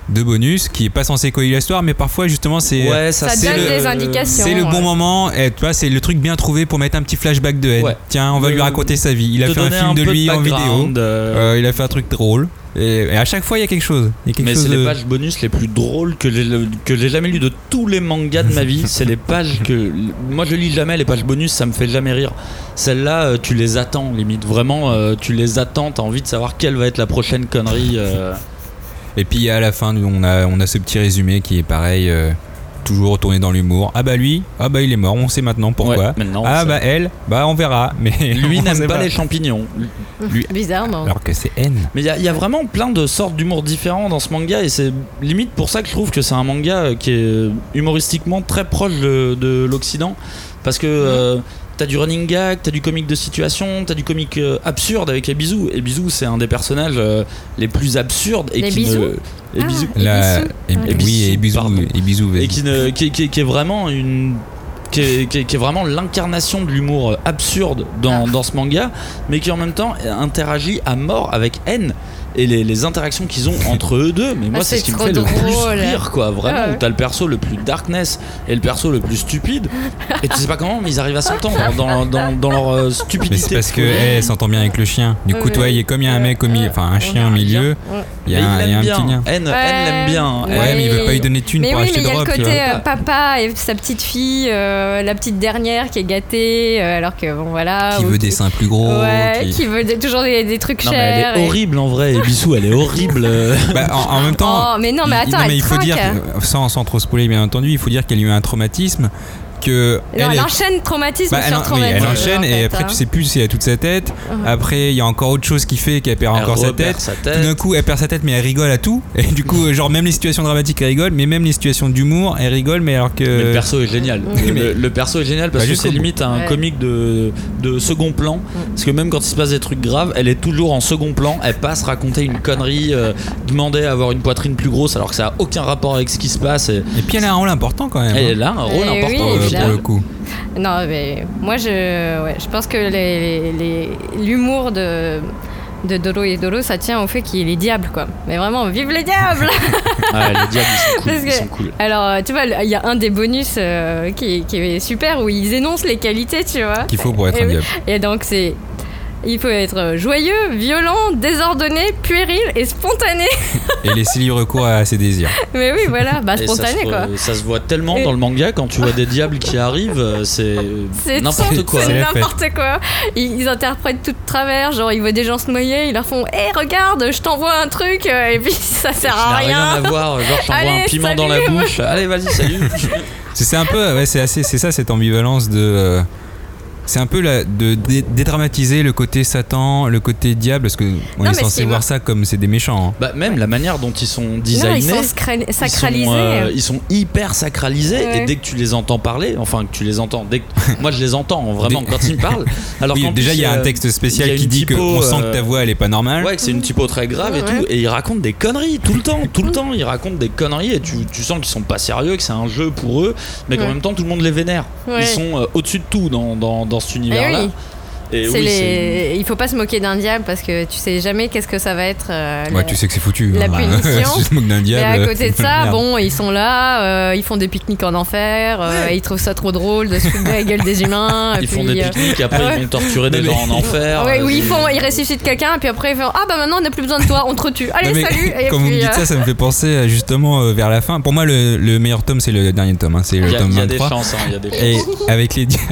S1: de bonus qui est pas censé coller l'histoire, mais parfois justement c'est
S2: Ouais,
S3: Ça donne
S1: le-
S3: des indications.
S1: c'est le bon moment. Et tu vois, c'est le truc bien trouvé pour mettre un petit flashback de Ed.
S2: Ouais.
S1: Tiens, on va
S2: Le-
S1: lui raconter sa vie. Il a fait un film de lui en vidéo.
S2: Euh,
S1: il a fait un truc drôle. Et, et à chaque fois, il y a quelque chose. Il y a quelque
S2: Mais c'est
S1: de-
S2: les pages bonus les plus drôles que j'ai jamais lu de tous les mangas de ma vie. c'est les pages que moi je lis jamais les pages bonus, ça me fait jamais rire. Celles-là, euh, tu les attends limite. Vraiment, euh, tu les attends. T'as envie de savoir quelle va être la prochaine connerie. euh.
S1: Et puis à la fin, on a, on a ce petit résumé qui est pareil, euh, toujours tourné dans l'humour. Ah bah lui, ah bah il est mort, on sait maintenant pourquoi.
S2: Ouais, maintenant,
S1: ah bah elle, bah on verra. Mais
S2: Lui n'aime pas les champignons.
S1: Lui-
S3: Bizarrement.
S1: Alors que c'est N.
S2: Mais il y, a- il y a vraiment plein de sortes d'humour différents dans ce manga et c'est limite pour ça que je trouve que c'est un manga qui est humoristiquement très proche de, de l'Occident parce que euh, t'as du running gag, t'as du comique de situation, t'as du comique euh, absurde avec les bisous et bisous c'est un des personnages euh, les plus absurdes et
S3: Les
S2: qui
S3: bisous
S2: ne les
S3: Ah.
S2: bisous
S1: La-
S3: Ebisu.
S1: et, et- oui, et bisous,
S2: Pardon.
S1: et bisous. vas-y.
S2: et qui, ne, qui, qui- qui est vraiment une qui est, qui est- qui est vraiment l'incarnation de l'humour euh, absurde dans,
S3: Ah.
S2: dans ce manga, mais qui en même temps interagit à mort avec N et les, les interactions qu'ils ont entre eux deux. Mais moi,
S3: Ah,
S2: c'est ce qui me fait le plus rire, quoi. Vraiment,
S3: Ouais.
S2: où t'as le perso le plus darkness et le perso le plus stupide, et tu sais pas comment, mais ils arrivent à s'entendre dans, dans, dans leur euh, stupidité.
S1: Mais c'est parce que elle s'entend bien avec le chien. Du coup,
S3: Ouais,
S1: toi, il est comme il y a un mec au milieu, enfin un chien au milieu, il y a,
S2: Mais
S1: un- il y a un petit lien.
S2: bien. N, l'aime bien.
S3: Ouais,
S1: Ouais, mais il veut pas lui donner de thunes
S3: Mais
S1: pour
S3: oui, mais
S1: acheter
S3: il y
S1: de
S3: a le
S1: robe.
S3: côté euh, papa et sa petite fille, euh, la petite dernière qui est gâtée, euh, alors que bon voilà.
S1: Qui veut des seins plus gros.
S3: Ouais,
S1: qui-
S3: qui veut toujours des, des trucs
S2: Non, mais
S3: chers.
S2: elle est
S3: et-
S2: horrible en vrai. Et Bissou, elle est horrible.
S1: Bah, en, en même temps.
S3: Oh, mais non, mais
S1: il-
S3: attends, elle
S1: il faut dire, sans, sans trop spoiler bien entendu, il faut dire qu'elle a eu un traumatisme. Que
S3: Non, elle, enchaîne traumatisme
S1: Bah, elle,
S3: sur
S1: oui,
S3: traumatisme.
S1: elle enchaîne
S3: en
S1: et après
S3: hein.
S1: tu sais plus si elle a toute sa tête.
S3: Mhm.
S1: Après il y a encore autre chose qui fait qu'elle perd
S2: Elle
S1: encore sa tête.
S2: sa
S1: Tout
S2: tête.
S1: d'un coup elle perd sa tête mais elle rigole à tout. Et du coup genre même les situations dramatiques elle rigole mais même les situations d'humour elle rigole mais alors que...
S2: Mais le perso est génial. Le,
S1: mais-
S2: le perso est génial parce
S1: Bah,
S2: que c'est limite un
S3: Ouais.
S2: comique de, de second plan. Parce que même quand il se passe des trucs graves, elle est toujours en second plan. Elle passe raconter une connerie, euh, demander à avoir une poitrine plus grosse alors que ça a aucun rapport avec ce qui se passe. Et,
S1: Et puis elle a un rôle important quand même. hein,
S2: elle a un rôle
S3: Eh
S2: important.
S1: pour, pour le coup.
S3: Non, mais moi, je, ouais, je pense que les- les- les- l'humour de, de Doro et Doro, ça tient au fait qu'il est les diables, quoi. Mais vraiment, vive les diables
S2: Ah, les diables, ils sont cool.
S3: Parce
S2: ils
S3: que-
S2: sont cool.
S3: Alors, tu vois, il y a un des bonus euh, qui, qui est super où ils énoncent les qualités, tu vois.
S1: Qu'il faut pour être
S3: Et
S1: un diable.
S3: Et donc, c'est. Il faut être joyeux, violent, désordonné, puéril et spontané.
S1: Et laisser libre recours à ses désirs.
S3: Mais oui, voilà, bah
S2: ça,
S3: spontané
S2: se,
S3: quoi.
S2: ça se voit tellement
S3: Et-
S2: dans le manga quand tu vois des diables qui arrivent, euh, c'est
S3: C'est
S2: n'importe
S3: tout-
S2: quoi.
S1: C'est
S3: n'importe quoi. Ils, ils interprètent tout de travers, genre ils voient des gens se noyer, ils leur font Hé, regarde, je t'envoie un truc, euh, et puis ça sert
S2: Ça
S3: à
S2: n'a rien à
S3: rien.
S2: voir, genre je t'envoie un piment dans la bouche. Allez, vas-y, salut.
S1: C'est un peu, ouais, c'est assez, c'est ça cette ambivalence de. euh, c'est un peu la, de dé- dédramatiser le côté Satan, le côté diable, parce que on
S3: Non,
S1: est censé voir ça comme c'est des méchants. hein.
S2: Bah, même la manière dont ils sont
S3: Non,
S2: designés.
S3: ils sont sacralisés.
S2: sont, euh, ils sont hyper sacralisés
S3: Ouais.
S2: et dès que tu les entends parler, enfin que tu les entends, dès que moi je les entends vraiment
S1: Dès-
S2: quand ils me parlent. Alors
S1: oui, déjà il y a un
S2: euh,
S1: texte spécial qui dit qu'on sent que
S2: euh,
S1: ta voix elle est pas normale.
S2: Ouais, que c'est une typo très grave et
S3: Ouais.
S2: tout, et ils racontent des conneries tout le temps, tout le temps. Ils racontent des conneries et tu, tu sens qu'ils sont pas sérieux, que c'est un jeu pour eux, mais qu'en
S3: Ouais.
S2: même temps tout le monde les vénère.
S3: Ouais.
S2: Ils sont euh, au-dessus de tout dans, dans, dans cet univers-là.
S3: oui.
S2: Et
S3: C'est
S2: oui,
S3: les... Il faut pas se moquer d'un diable parce que tu sais jamais qu'est-ce que ça va être. euh,
S1: Ouais,
S3: la-
S1: tu sais que c'est foutu.
S3: la
S1: hein.
S3: punition.
S1: Si tu te moques d'un diable.
S3: à côté de ça, bon, ils sont là, euh, ils font des pique-niques en enfer, euh,
S2: Ouais.
S3: ils trouvent ça trop drôle de se foutre de la gueule des humains. et
S2: Ils font des pique-niques, après
S3: ouais.
S2: ils vont torturer des gens
S1: mais-
S2: en enfer.
S3: Ouais,
S2: euh,
S3: oui, ils, font, ils ressuscitent quelqu'un et puis après ils font Ah bah maintenant on n'a plus besoin de toi, on te tue. Allez, salut Et
S1: Quand vous me dites ça, ça me fait penser justement euh, vers la fin. Pour moi, le, le meilleur tome, c'est le dernier tome. hein, c'est le tome
S2: il y a des
S1: 23.
S2: chances, hein, il y a des chances.
S1: Et avec les diables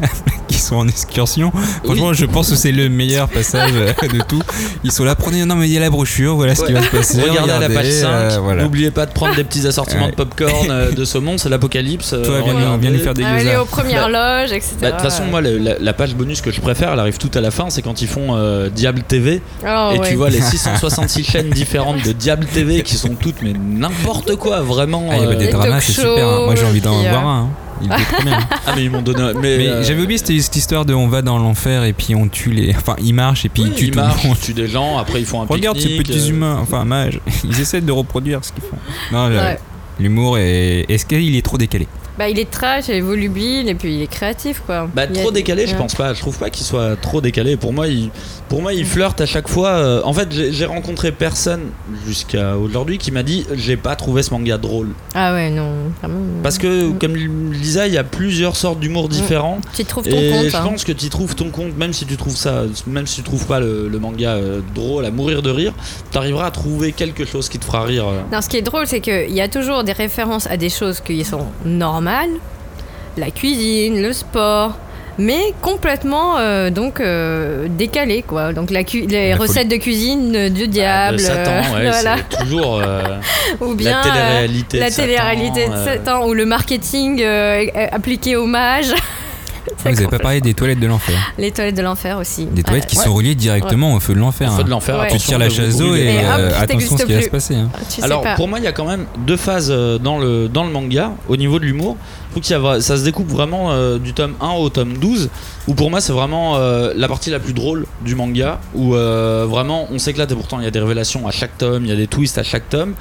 S1: qui sont en excursion, franchement, je pense que c'est le meilleur passage euh, de tout. Ils sont là, prenez, non, mais il y a la brochure, voilà ce qui va se passer.
S2: Regardez à la page 5,
S1: euh, voilà.
S2: n'oubliez pas de prendre des petits assortiments
S1: Ouais.
S2: de popcorn, euh, de saumon, c'est l'apocalypse.
S1: Toi, viens, nous-
S2: regardez.
S1: viens nous faire des
S3: aller
S1: gyoza.
S3: aux premières loges, etc.
S2: Bah, De toute façon, moi, la, la page bonus que je préfère, elle arrive tout à la fin, c'est quand ils font euh, Diable TV.
S3: Oh,
S2: et
S3: ouais.
S2: tu vois les 666 chaînes différentes de Diable TV qui sont toutes, mais n'importe quoi, vraiment.
S1: Ah, il y avait
S2: euh,
S1: des
S3: Des
S1: dramas, c'est super. hein. Moi, j'ai envie d'en voir un. hein. Il était trop bien.
S2: Ah, mais ils m'ont donné. Mais,
S1: Mais
S2: euh,
S1: j'avais oublié cette, cette histoire de on va dans l'enfer et puis on tue les. Enfin, ils marchent et puis
S2: oui,
S1: ils tuent
S2: ils
S1: tout le monde.
S2: ils tuent des gens, après ils font un
S1: Regarde ces petits
S2: euh,
S1: humains, enfin mages, ils essaient de reproduire ce qu'ils font. Non,
S3: Ouais.
S1: l'humour est. Est-ce qu'il est trop décalé
S3: Bah, il est trash, il est volubile et puis il est créatif quoi.
S2: Bah,
S3: Il y a-
S2: trop décalé, je
S3: Ouais.
S2: pense pas. Je trouve pas qu'il soit trop décalé. Pour moi, il, pour moi, il flirte à chaque fois. euh, en fait, j'ai rencontré personne jusqu'à aujourd'hui qui m'a dit j'ai pas trouvé ce manga drôle.
S3: Ah ouais, non, vraiment.
S2: Parce que, comme Lisa, il y a plusieurs sortes d'humour différents.
S3: Tu trouves ton
S2: Et
S3: compte.
S2: je
S3: hein.
S2: pense que tu trouves ton compte, même si tu trouves ça, même si tu trouves pas le, le manga euh, drôle à mourir de rire, tu arriveras à trouver quelque chose qui te fera rire. euh.
S3: Non, ce qui est drôle, c'est qu'il y a toujours des références à des choses qui sont normales, la cuisine, le sport, mais complètement euh, donc euh, décalées quoi. Donc la cu- les
S1: La
S3: recettes de cuisine euh, du diable,
S2: de Satan,
S3: euh,
S2: ouais,
S3: voilà.
S2: toujours
S3: ou bien
S2: la télé-réalité.
S3: la
S2: de Satan,
S3: télé-réalité de Satan ou le marketing appliqué au mage.
S1: Ah, Vous avez pas parlé des toilettes de l'enfer.
S3: Les toilettes de l'enfer aussi.
S1: Des toilettes
S3: Ouais.
S1: qui sont reliées directement au feu de l'enfer.
S2: Feu
S1: hein.
S2: de l'enfer,
S3: Ouais.
S1: Tu
S2: attention
S1: tires la chasse d'eau et
S3: hop,
S1: euh, attention ce qui va se passer. hein.
S3: Tu sais
S2: Alors
S3: pas.
S2: pour moi il y a quand même deux phases euh, dans le, dans le manga au niveau de l'humour. Ça se découpe vraiment euh, du tome 1 au tome 12 où pour moi c'est vraiment euh, la partie la plus drôle du manga où euh, vraiment on s'éclate et pourtant il y a des révélations à chaque tome, il y a des twists à chaque tome.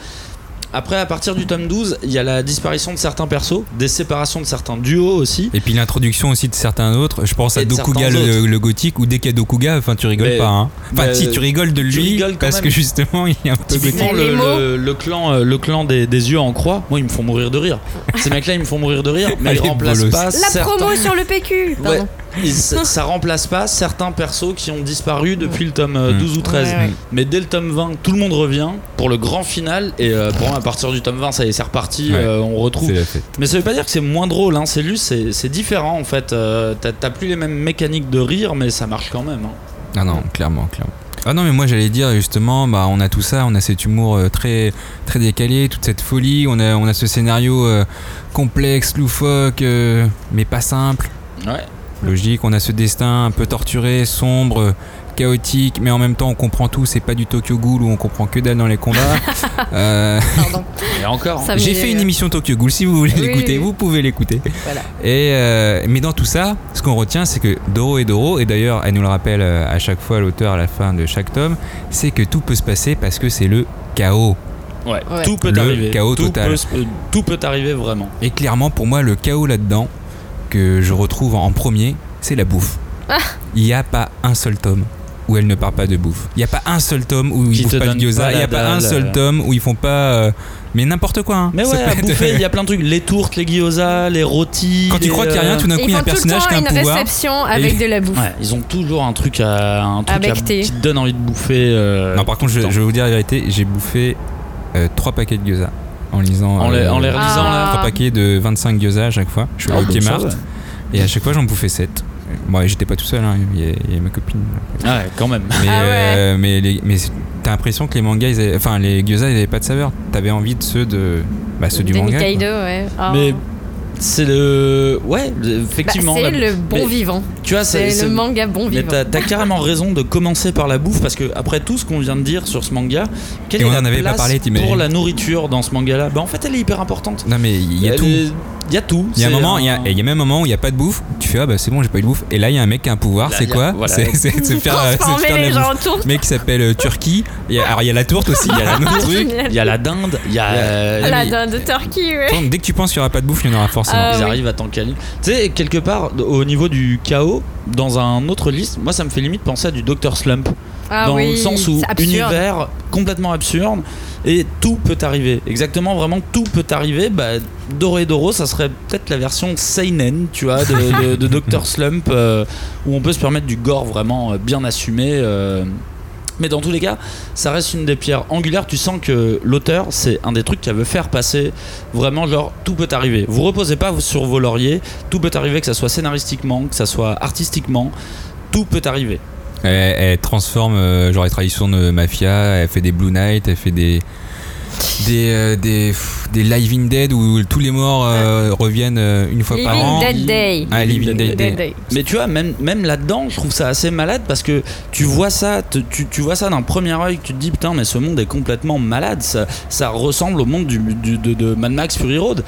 S2: Après à partir du tome 12 il y a la disparition de certains persos, des séparations de certains duos aussi.
S1: Et puis l'introduction aussi de certains autres. Je pense à Dokuga le, le gothique ou dès qu'il y a Dokuga, enfin tu rigoles
S2: Mais-
S1: pas. Hein. Enfin si tu rigoles de lui parce
S2: même.
S1: que justement il un peu
S2: Typiquement
S1: gothique.
S3: Les
S2: le,
S3: mots.
S2: le- le clan, euh, le clan des, des yeux en croix, moi ils me font mourir de rire. Ces mecs-là ils me font mourir de rire, mais
S1: Allez,
S2: ils remplacent
S1: bolos.
S2: pas
S3: La
S2: certains-
S3: promo sur le PQ. Pardon.
S2: Ouais. Ça, remplace pas certains persos qui ont disparu depuis le tome euh,
S1: Mm.
S2: 12 ou 13.
S3: Ouais, ouais.
S2: Mais dès le tome 20, tout le monde revient pour le grand final. Et euh, pour moi, à partir du tome 20, ça y est, c'est reparti.
S1: Ouais.
S2: euh, on retrouve. Mais ça veut pas dire que c'est moins drôle, hein, c'est juste, c'est, différent en fait. Euh, t'as, t'as plus les mêmes mécaniques de rire, mais ça marche quand même. hein.
S1: Ah non, clairement, clairement. Ah non, mais moi j'allais dire justement, bah on a tout ça, on a cet humour euh, très très décalé, toute cette folie, on a on a ce scénario euh, complexe, loufoque, euh, mais pas simple,
S2: Ouais.
S1: Logique. On a ce destin un peu torturé, sombre, chaotique, mais en même temps on comprend tout. C'est pas du Tokyo Ghoul où on comprend que dalle dans les combats. Euh,
S3: Pardon.
S2: Et encore.
S3: Ça
S1: J'ai fait une émission Tokyo Ghoul. Si vous voulez
S3: Oui,
S1: l'écouter,
S3: oui.
S1: vous pouvez l'écouter.
S3: Voilà.
S1: Et euh, mais dans tout ça, ce qu'on retient, c'est que Doro et Doro, et d'ailleurs, elle nous le rappelle euh, à chaque fois l'auteur à la fin de chaque tome, c'est que tout peut se passer parce que c'est le chaos.
S2: Ouais.
S3: Ouais.
S2: Tout peut
S1: Le
S2: arriver.
S1: chaos
S2: tout
S1: total.
S2: Peut, tout peut arriver vraiment.
S1: Et clairement, pour moi, le chaos là-dedans que je retrouve en premier, c'est la bouffe.
S3: Ah.
S1: Il n'y a pas un seul tome où elle ne parle pas de bouffe. Il n'y a pas un seul tome où ils
S2: te
S1: bouffent pas de gyoza. Il n'y a pas un seul
S2: euh.
S1: tome où ils font pas. euh, mais n'importe quoi. hein.
S2: Mais ouais, à bouffer, il y a plein de trucs. Les tourtes, les gyoza, les rôtis.
S1: Quand tu
S2: les,
S1: crois qu'il n'y a rien,
S2: euh,
S1: tout d'un
S3: Et
S1: coup, il y a un
S3: font
S1: personnage qui a un
S3: une
S1: pouvoir.
S3: réception avec
S1: Et-
S3: de la bouffe.
S2: Ouais, ils ont toujours un truc à un truc à- qui te donne envie de bouffer. euh,
S1: Non, par contre, je, vais vous dire la vérité, j'ai bouffé euh, trois paquets de gyoza en lisant.
S2: En les-
S1: euh,
S2: en les relisant, là.
S1: Trois paquets de 25 gyoza à chaque fois. Je suis
S2: Ah,
S1: au Kmart et à chaque fois j'en bouffais 7. Bon, et j'étais pas tout seul, hein, il, y a, il y a ma copine.
S2: Ah ouais, quand même.
S1: Mais,
S3: Ah ouais.
S1: euh, mais, les- mais c'est- t'as l'impression que les mangas, ils avaient- enfin les gyoza, ils avaient pas de saveur. T'avais envie de ceux de, bah, ceux du
S3: Des
S1: manga.
S3: Nikaido, ouais.
S2: Mais c'est le. Ouais,
S3: Bah,
S2: effectivement.
S3: c'est
S2: la-
S3: le bon
S2: mais
S3: vivant.
S2: Tu vois,
S3: C'est
S2: c'est
S3: le
S2: c'est-
S3: manga bon
S2: Mais
S3: vivant.
S2: t'as t'as carrément raison de commencer par la bouffe parce que après tout ce qu'on vient de dire sur ce manga, quelle
S1: Et
S2: est
S1: on
S2: la
S1: en avait pas parlé,
S2: pour la nourriture dans ce manga-là? Bah en fait, elle est hyper importante.
S1: Non mais il y a
S2: Elle
S1: tout.
S2: est- Il y a tout.
S1: Il y a un moment, il y a,
S2: un-
S1: et il y a même un moment où il n'y a pas de bouffe. Tu fais ah bah c'est bon j'ai pas eu de bouffe. Et là il y a un mec qui a un pouvoir. C'est quoi
S2: voilà.
S1: C'est de faire, c'est de
S3: Transformer
S1: faire la
S3: les gens en
S1: mec qui s'appelle euh, Turquie. Y a- alors il y a la tourte aussi. Il y a autre truc.
S2: Il y a la dinde, il y a. euh,
S3: La dinde de Turquie, ouais.
S1: Donc, dès que tu penses qu'il n'y aura pas de bouffe, il y en aura forcément.
S3: Ah
S2: ils
S3: oui.
S2: arrivent à. Tu sais, quelque part, au niveau du chaos, dans un autre liste, moi ça me fait limite penser à du Dr. Slump.
S3: Ah
S2: dans
S3: oui,
S2: le sens où univers complètement absurde et tout peut arriver. Exactement, vraiment tout peut arriver. Bah, Doro et Doro, ça serait peut-être la version seinen, tu vois, de, de, de Dr. Slump, euh, où on peut se permettre du gore vraiment euh, bien assumé. euh. Mais dans tous les cas, ça reste une des pierres angulaires. Tu sens que l'auteur, c'est un des trucs qu'elle veut faire passer. Vraiment, genre, tout peut arriver. Vous reposez pas sur vos lauriers. Tout peut arriver, que ça soit scénaristiquement, que ça soit artistiquement. Tout peut arriver.
S1: Elle, elle transforme euh, genre les traditions de mafia. Elle fait des Blue Night. Elle fait des des euh, des, pff, des Live in Dead où tous les morts euh, reviennent euh, une fois par an.
S3: Dead Day.
S1: Ah, Living Dead Day.
S3: Dead Day.
S2: Mais tu vois, même, même là-dedans, je trouve ça assez malade parce que tu vois ça, te- tu, tu vois ça d'un premier œil, tu te dis putain, mais ce monde est complètement malade. Ça, ça ressemble au monde du, du- de, de Mad Max Fury Road.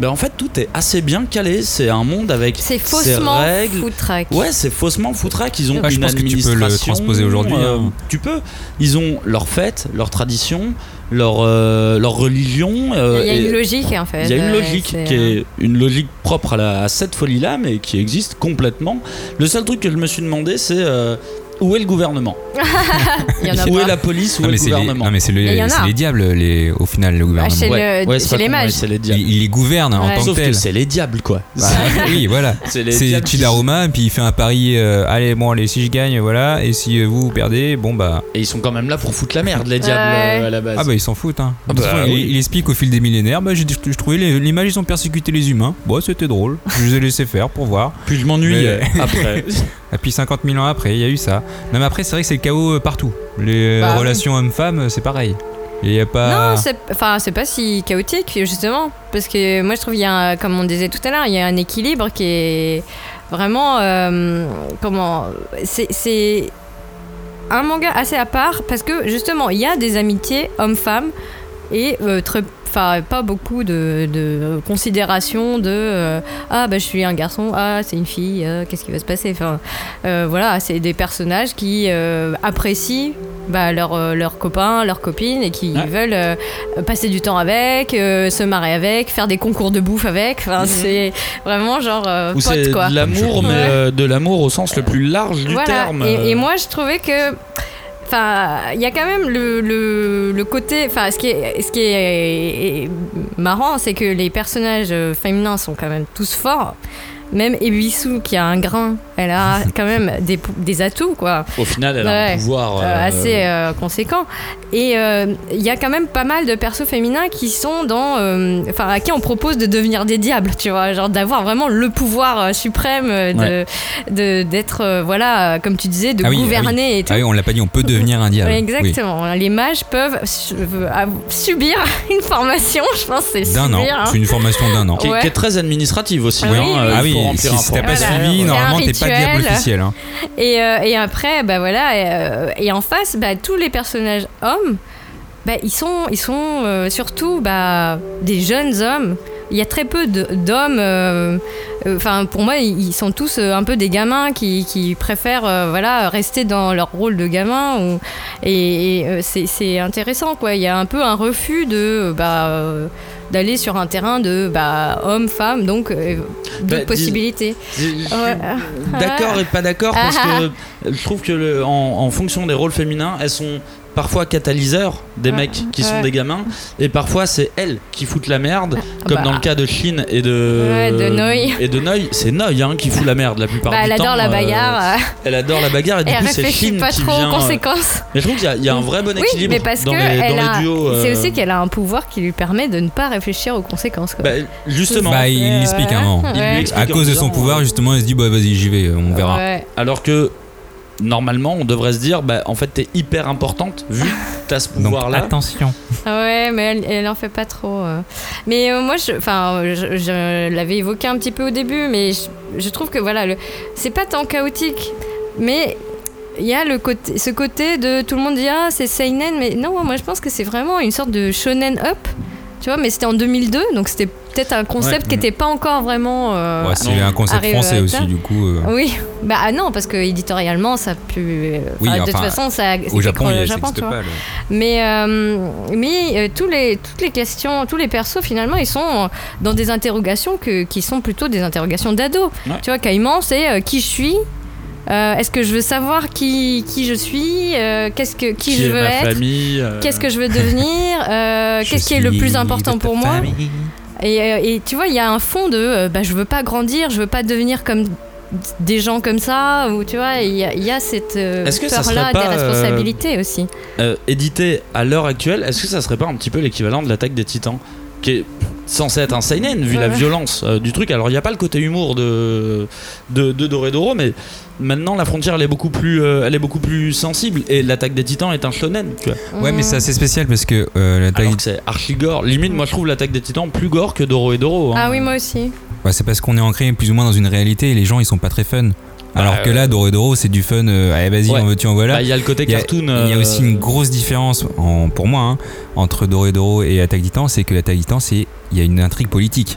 S2: Ben en fait, tout est assez bien calé. C'est un monde avec
S3: C'est
S2: ses
S3: faussement
S2: règles.
S3: food track.
S2: Ouais, c'est faussement foutraque. Ils ont
S1: Ah, je
S2: une
S1: pense que tu peux le transposer aujourd'hui,
S2: euh,
S1: hein.
S2: Tu peux. Ils ont leurs fêtes, leurs traditions, leur, euh, leur religion. euh,
S3: Il y a une logique en fait.
S2: il y a une logique qui est une logique propre à, la- à cette folie-là, mais qui existe complètement. Le seul truc que je me suis demandé, c'est euh, où est le gouvernement
S3: Il y en a
S2: Où
S3: pas.
S2: est la police Où
S1: Non
S2: est
S1: mais
S2: le
S1: c'est les,
S2: gouvernement
S1: non, mais c'est le-
S3: Et il y en
S1: c'est
S3: a.
S1: les diables les, au final le
S3: Bah,
S1: gouvernement.
S3: chez
S2: Ouais,
S3: le-
S2: ouais,
S3: chez
S2: pas
S3: les
S2: con, ouais,
S3: mages.
S2: c'est les diables.
S1: il les gouverne en
S3: Ouais.
S1: tant
S2: Sauf
S1: que
S2: que
S1: tel.
S2: c'est les diables, quoi.
S1: Bah, oui, voilà.
S2: C'est les
S1: C'est
S2: diables qui-
S1: Chidaruma, puis il fait un pari. euh, allez, bon, allez, si je gagne, voilà. Et si euh, vous, vous perdez, bon bah.
S2: Et ils sont quand même là pour foutre la merde, les diables,
S3: Ouais.
S2: euh, à la base.
S1: Ah bah ils s'en foutent. Hein.
S2: Ah
S1: De toute
S2: bah,
S1: façon, il,
S2: oui.
S1: il explique au fil des millénaires. Bah, j'ai je trouvais les, les mages ils ont persécuté les humains. Bon, c'était drôle. Je les ai laissés faire pour voir.
S2: Puis je m'ennuie
S1: Mais-
S2: euh, après.
S1: Et puis 50 000 ans après, il y a eu ça. Non mais après, c'est vrai que c'est le chaos euh, partout. Les
S3: Bah, oui.
S1: relations hommes-femmes, euh, c'est pareil. Il y a pas.
S3: Non, c'est enfin c'est pas si chaotique justement parce que moi je trouve il y a un- comme on disait tout à l'heure, il y a un équilibre qui est vraiment euh, comment c'est c'est un manga assez à part parce que justement il y a des amitiés hommes-femmes et euh, très enfin pas beaucoup de, de considération de euh, ah bah je suis un garçon ah c'est une fille euh, qu'est-ce qui va se passer? Enfin euh, voilà c'est des personnages qui apprécient bah, leurs leurs copains leurs copines et qui
S2: Ouais.
S3: veulent passer du temps avec se marrer avec faire des concours de bouffe avec enfin c'est vraiment genre
S2: Ou
S3: quoi
S2: de l'amour, mais
S3: Ouais.
S2: de l'amour au sens le plus large du
S3: voilà.
S2: terme.
S3: Et, et moi, je trouvais que. Il y a quand même le, côté. Enfin, ce qui est, ce qui est marrant, c'est que les personnages euh, féminins sont quand même tous forts. Même Ebisu, qui a un grain, elle a quand même des, des atouts, quoi.
S2: Au final, elle a
S3: Ouais.
S2: un pouvoir.
S3: Euh,
S2: euh,
S3: assez euh, conséquent. Et euh, il y a quand même pas mal de persos féminins qui sont dans. euh, Enfin, à qui on propose de devenir des diables, tu vois. Genre d'avoir vraiment le pouvoir euh, suprême euh, de de- d'être, euh, voilà, comme tu disais, de
S1: Ah oui, ah oui.
S3: gouverner et tout.
S1: Ah oui, on l'a pas dit, on peut devenir un diable.
S3: Ouais, Exactement. Les mages peuvent subir une formation, je pense, c'est
S1: Oui. D'un an.
S3: subir, hein.
S1: C'est une formation d'un an.
S2: qui, est-
S3: Ouais.
S2: qui est très administrative aussi.
S3: Ah oui,
S2: hein,
S3: oui.
S2: euh,
S1: Ah oui,
S2: faut
S1: si,
S2: remplir un
S1: t'as pas
S2: formulaire.
S1: suivi, normalement t'es pas diable officiel. hein.
S3: Et, euh, et après, bah voilà, et, euh, et en face, bah, tous les personnages hommes, bah, ils sont, ils sont euh, surtout bah, des jeunes hommes. Il y a très peu d'hommes. euh, euh, Enfin, pour moi, ils ils sont tous euh, un peu des gamins qui, qui préfèrent, voilà, rester dans leur rôle de gamin. ou- et et, c'est intéressant, quoi. Il y a un peu un refus de, bah, d'aller sur un terrain de, bah, homme-femme, donc euh, d'autres
S2: Bah,
S3: possibilités.
S2: D'accord et pas d'accord parce que je trouve que le- en, en fonction des rôles féminins, elles sont parfois catalyseurs des
S3: Ouais,
S2: mecs qui sont des gamins et parfois c'est elles qui foutent la merde comme
S3: bah.
S2: dans le cas de Shin et de
S3: Ouais, de Noi.
S2: et de Noi c'est Noi hein, qui fout la merde la plupart
S3: Bah,
S2: du
S3: elle
S2: temps
S3: adore la
S2: euh,
S3: bagarre. euh,
S2: elle adore la bagarre et du
S3: elle
S2: coup c'est
S3: réfléchit
S2: Shin
S3: pas
S2: qui
S3: trop
S2: vient
S3: aux
S2: euh,
S3: conséquences.
S2: mais je trouve qu'il y a- y, a un vrai bon
S3: Oui,
S2: équilibre
S3: mais parce
S2: dans,
S3: que
S2: les, dans
S3: elle
S2: les
S3: a-
S2: duos
S3: c'est
S2: euh,
S3: aussi qu'elle a un pouvoir qui lui permet de ne pas réfléchir aux conséquences. Quoi.
S2: bah, justement
S1: Bah, il
S3: Euh,
S1: l'explique un moment.
S2: Il lui
S3: ouais.
S2: explique
S1: À cause de son pouvoir,
S2: euh,
S1: justement, il se dit bah vas-y, j'y vais, on verra.
S2: Alors que normalement, on devrait se dire, bah, en fait, t'es hyper importante vu ta t'as ce pouvoir-là.
S1: attention.
S3: Ouais, mais elle, elle en fait pas trop. euh. Mais euh, moi, je, enfin, je, je l'avais évoqué un petit peu au début, mais je, je trouve que voilà, le, c'est pas tant chaotique, mais il y a le côté, ce côté de tout le monde dit ah c'est seinen, mais non, moi je pense que c'est vraiment une sorte de shonen up, tu vois. Mais c'était en 2002, donc c'était peut-être un concept
S2: Ouais.
S3: qui était pas encore vraiment. euh,
S1: Ouais, c'est un concept français aussi, du coup. euh,
S3: oui, bah ah non, parce que éditorialement, ça a pu.
S1: Oui,
S3: enfin, de toute façon, ça.
S1: Au Japon, il
S3: Japon,
S1: n'existe
S3: tu vois.
S1: pas.
S3: Mais, euh, mais euh, tous les, toutes les questions, tous les persos, finalement, ils sont dans des interrogations que, qui sont plutôt des interrogations d'ado.
S2: Ouais.
S3: Tu vois, Caïman, c'est euh, qui je suis Euh, Est-ce que je veux savoir qui, qui je suis Euh, Qu'est-ce que, qui, je veux
S2: ma
S3: être
S2: euh,
S3: Qu'est-ce que je veux devenir Euh, Qu'est-ce qui est le plus important
S1: ta
S3: pour moi
S1: famille.
S3: Et, euh, et tu vois, il y a un fond de euh, bah, je veux pas grandir, je veux pas devenir comme des gens comme ça, ou tu vois, il y, a- il y a cette euh,
S2: ça
S3: peur-là des
S2: euh,
S3: responsabilités aussi.
S2: euh, édité à l'heure actuelle, est-ce que ça serait pas un petit peu l'équivalent de l'attaque des titans qui est censé être un seinen vu la
S3: Ouais.
S2: violence euh, du truc? Alors il n'y a pas le côté humour de de, de Doredoro, mais maintenant la frontière elle est beaucoup plus euh, elle est beaucoup plus sensible et l'attaque des titans est un shonen. Tu vois.
S1: Ouais, mais c'est assez spécial parce que euh, l'attaque
S2: Alors que c'est archi gore. Limite moi je trouve l'attaque des titans plus gore que Doro et Doro. hein.
S3: Ah oui, moi aussi.
S1: Ouais, c'est parce qu'on est ancré plus ou moins dans une réalité et les gens ils sont pas très fun. Alors
S2: Bah,
S1: que là,
S2: euh,
S1: Doro et Doro, c'est du fun. euh, allez, vas-y,
S2: Ouais.
S1: on veut, tu en voilà.
S2: Bah, Il y a le côté
S1: Il y a-
S2: cartoon.
S1: Il y a
S2: euh,
S1: aussi une grosse différence, en, pour moi, hein, entre Doro et Doro et Attaque Titan, c'est que l'Attaque Titan, c'est il y a une intrigue politique.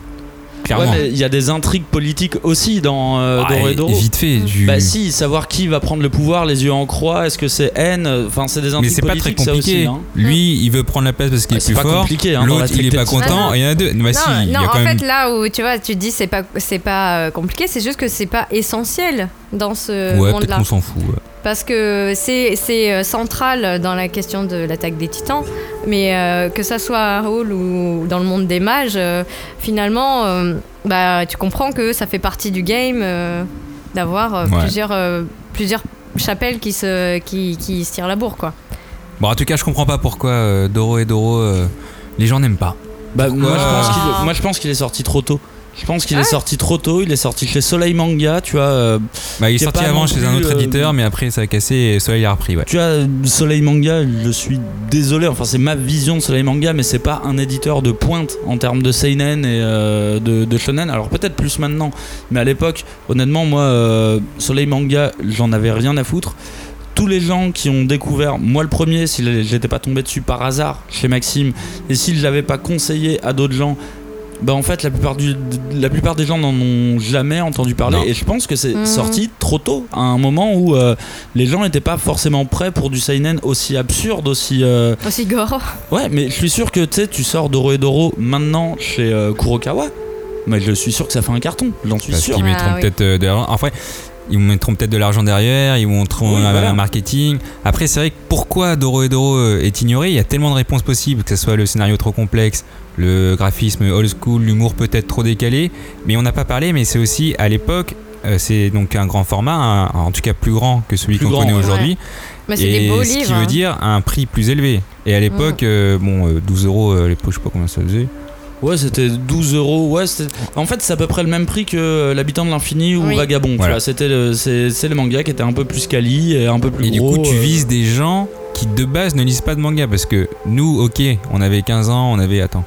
S2: Ouais,
S1: Clairement.
S2: mais il y a des intrigues politiques aussi dans euh, Doro.
S1: Vite fait. Du...
S2: Bah si, savoir qui va prendre le pouvoir, les yeux en croix, est-ce que c'est haine Enfin, c'est des
S1: mais
S2: intrigues
S1: c'est pas très compliqué.
S2: aussi. hein.
S1: Lui, il veut prendre la place parce qu'il est
S2: c'est
S1: plus
S2: pas
S1: fort.
S2: compliqué, hein,
S1: L'autre, il est pas content. Il y en a deux. Bah si,
S3: non,
S1: il y a
S3: non,
S1: quand
S3: en
S1: même.
S3: fait, là où tu vois, tu te dis c'est pas c'est pas euh, compliqué, c'est juste que c'est pas essentiel dans ce
S1: ouais, peut-être
S3: monde-là.
S1: qu'on s'en fout. ouais.
S3: Parce que c'est euh, central dans la question de l'attaque des titans, mais euh, que ça soit à Hall ou dans le monde des mages, euh, finalement, euh, bah, tu comprends que ça fait partie du game euh, d'avoir euh,
S1: Ouais.
S3: plusieurs, euh, plusieurs chapelles qui se, qui, qui se tirent la bourre, quoi.
S1: Bon, en tout cas, je comprends pas pourquoi euh, Doro et Doro, euh, les gens n'aiment pas.
S2: Bah, moi, je pense qu'il
S3: Ah.
S2: moi, je pense qu'il est sorti trop tôt. Je pense qu'il
S3: Ah.
S2: est sorti trop tôt. Il est sorti chez Soleil Manga, tu vois. euh,
S1: Bah, il est sorti avant chez un autre
S2: euh,
S1: éditeur, mais après ça a cassé et Soleil a repris. Ouais.
S2: tu vois, Soleil Manga, je suis désolé. Enfin, c'est ma vision de Soleil Manga, mais c'est pas un éditeur de pointe en termes de seinen et euh, de, de shonen. Alors peut-être plus maintenant, mais à l'époque, honnêtement, moi, euh, Soleil Manga, j'en avais rien à foutre. Tous les gens qui ont découvert, moi le premier, si j'étais pas tombé dessus par hasard chez Maxime, et si je l'avais pas conseillé à d'autres gens, bah en fait la plupart, du, la plupart des gens n'en ont jamais entendu parler
S1: Non.
S2: et je pense que c'est
S3: Mhm.
S2: sorti trop tôt à un moment où euh, les gens n'étaient pas forcément prêts pour du seinen aussi absurde aussi euh,
S3: Aussi gore.
S2: ouais mais je suis sûr que tu sais tu sors Doro et Doro maintenant chez euh, Kurokawa mais je suis sûr que ça fait un carton j'en suis
S1: Parce
S2: sûr
S1: qu'ils
S3: Ah,
S1: mettront
S3: oui.
S1: peut-être euh, de l'argent. Ils mettront peut-être de l'argent derrière, ils montreront
S2: Oui,
S1: un,
S2: voilà.
S1: un marketing. Après, c'est vrai que pourquoi Doro et Doro est ignoré? Il y a tellement de réponses possibles, que ce soit le scénario trop complexe, le graphisme old school, l'humour peut-être trop décalé. Mais on n'a pas parlé, mais c'est aussi à l'époque. euh, c'est donc un grand format, un- en tout cas plus grand que celui qu'on connaît
S2: ouais.
S1: aujourd'hui.
S3: Mais c'est
S1: Et
S3: des beaux
S1: ce
S3: livres.
S1: qui veut
S3: hein.
S1: dire un prix plus élevé. Et à l'époque, euh, bon, euh, 12 euros, euh, à l'époque, je sais pas combien ça faisait.
S2: Ouais c'était 12 euros ouais c'était- en fait c'est à peu près le même prix que l'habitant de l'infini ou
S3: Oui.
S2: Vagabond
S1: Voilà.
S2: c'était le- c'est le manga qui était un peu plus quali et un peu plus
S1: Et du
S2: gros
S1: coup, tu
S2: euh,
S1: vises des gens qui de base ne lisent pas de manga parce que nous, ok, on avait 15 ans, on avait. Attends.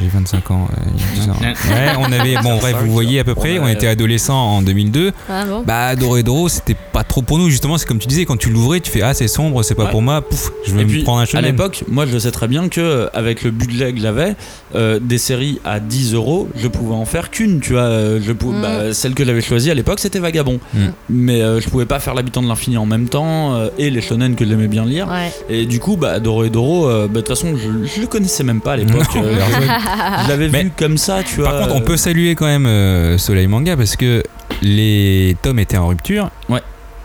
S1: J'ai 25 ans. euh, il y a 10 ans. Ouais, on avait. Bon, bref, vous voyez à peu près, on était adolescents en 2002.
S3: Ah bon?
S1: Bah, Doro et Doro, c'était pas trop pour nous, justement. C'est comme tu disais, quand tu l'ouvrais, tu fais Ah, c'est sombre, c'est pas
S2: Ouais.
S1: pour moi, pouf, je vais
S2: Et
S1: me
S2: puis,
S1: prendre un
S2: à
S1: shonen.
S2: l'époque, moi je sais très bien que euh, avec le budget que j'avais, euh, des séries à 10 euros, je pouvais en faire qu'une. Tu vois, euh, je pou-
S3: Mm.
S2: bah, celle que j'avais choisie à l'époque, c'était Vagabond.
S1: Mm.
S2: Mais euh, je pouvais pas faire l'habitant de l'infini en même temps euh, et les shonen que j'aimais bien lire.
S3: Ouais.
S2: Et du coup, bah, Doro et Doro, euh, bah, de toute façon, je, je le connaissais même pas à l'époque. Je l'avais vu comme ça, tu vois.
S1: Par contre, on
S2: euh,
S1: peut saluer quand même euh, Soleil Manga parce que les tomes étaient en rupture.
S2: Ouais.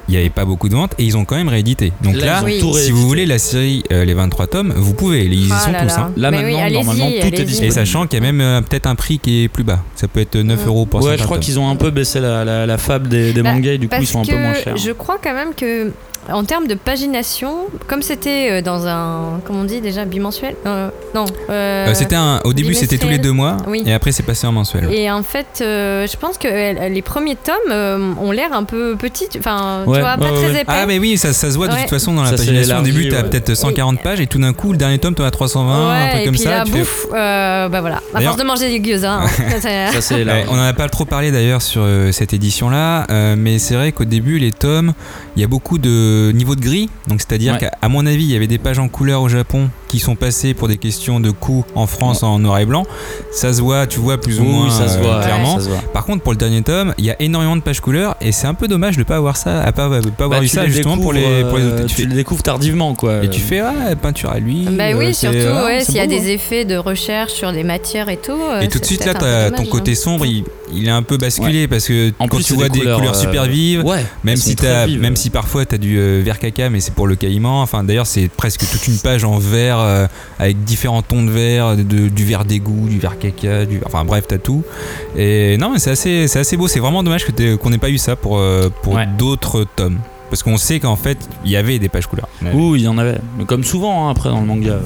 S1: Il n'y avait pas beaucoup de ventes et ils ont quand même réédité. Donc
S2: Là,
S3: Oui.
S1: si vous voulez la série, euh, les 23 tomes, vous pouvez. Ils y
S3: Ah
S1: sont
S3: là
S1: tous.
S3: là.
S1: hein.
S2: Là,
S3: oui,
S2: maintenant,
S3: allez-y,
S2: normalement, tout est disponible.
S1: Et sachant qu'il y a même euh, peut-être un prix qui est plus bas. Ça peut être 9
S3: Mm.
S1: euros pour
S2: Ouais, je crois qu'ils ont un peu baissé la, la, la fable des, des
S3: Bah,
S2: mangas et du coup ils sont un peu moins chers.
S3: Je crois quand même que en termes de pagination, comme c'était euh, dans un, comment on dit déjà, bimensuel Euh, Non. euh,
S1: Euh, c'était un, au début, c'était tous les deux mois,
S3: Oui.
S1: et après, c'est passé en mensuel.
S3: Et en fait, euh, je pense que les premiers tomes euh, ont l'air un peu petits, enfin,
S2: Ouais,
S3: tu vois, pas
S2: ouais,
S3: très
S2: ouais.
S3: épais.
S1: Ah, mais oui, ça, ça se voit de
S3: Ouais.
S1: toute façon dans la
S2: Ça
S1: pagination. Au début, t'as
S2: ouais.
S1: peut-être 140 pages, et tout d'un coup, le dernier tome, t'en as 320, un
S3: Ouais,
S1: truc
S3: et
S1: comme
S3: puis
S1: ça.
S3: la
S1: tu fais-
S3: bouffe, euh, bah voilà. À
S1: D'ailleurs-
S3: force de manger des gyoza. hein, ça-
S2: là.
S1: on n'en a pas trop parlé d'ailleurs sur cette édition-là, mais c'est vrai qu'au début, les tomes, il y a beaucoup de niveaux de gris. Donc, c'est-à-dire
S2: Ouais.
S1: qu'à mon avis, il y avait des pages en couleur au Japon qui sont passées pour des questions de coût en France en noir et blanc. Ça se voit, tu vois plus ou
S2: Oui,
S1: moins
S2: ça se
S1: euh,
S2: voit.
S1: clairement.
S2: ça se voit.
S1: Par contre, pour le dernier tome, il y a énormément de pages couleurs et c'est un peu dommage de pas avoir ça, à pas, pas avoir
S2: Bah,
S1: ça
S2: les
S1: justement pour les, pour les
S2: euh,
S1: autres.
S2: Tu
S1: Tu fais-
S2: le découvres tardivement quoi.
S1: et tu fais ouais, peinture à lui.
S3: Bah
S1: euh,
S3: oui,
S1: c'est-
S3: surtout,
S1: ah,
S3: ouais, s'il y a
S1: beau.
S3: des effets de recherche sur des matières et tout. euh,
S1: Et tout de suite là, ton côté
S3: hein.
S1: sombre, il, il est un peu basculé parce que
S2: En
S1: quand
S2: plus,
S1: tu vois des couleurs,
S2: euh,
S1: super vives,
S2: Ouais.
S1: même si, même si parfois tu as du euh, vert caca, mais c'est pour le caïman. Enfin, d'ailleurs, c'est presque toute une page en vert euh, avec différents tons de vert, de- du vert d'égout, du vert caca, du, enfin bref, t'as tout. Et non, mais c'est assez, c'est assez beau. C'est vraiment dommage que qu'on n'ait pas eu ça pour, euh, pour
S2: Ouais.
S1: d'autres tomes. Parce qu'on sait qu'en fait, il y avait des pages couleurs.
S2: Ouh, il y en avait. Mais comme souvent hein, après dans le manga. euh.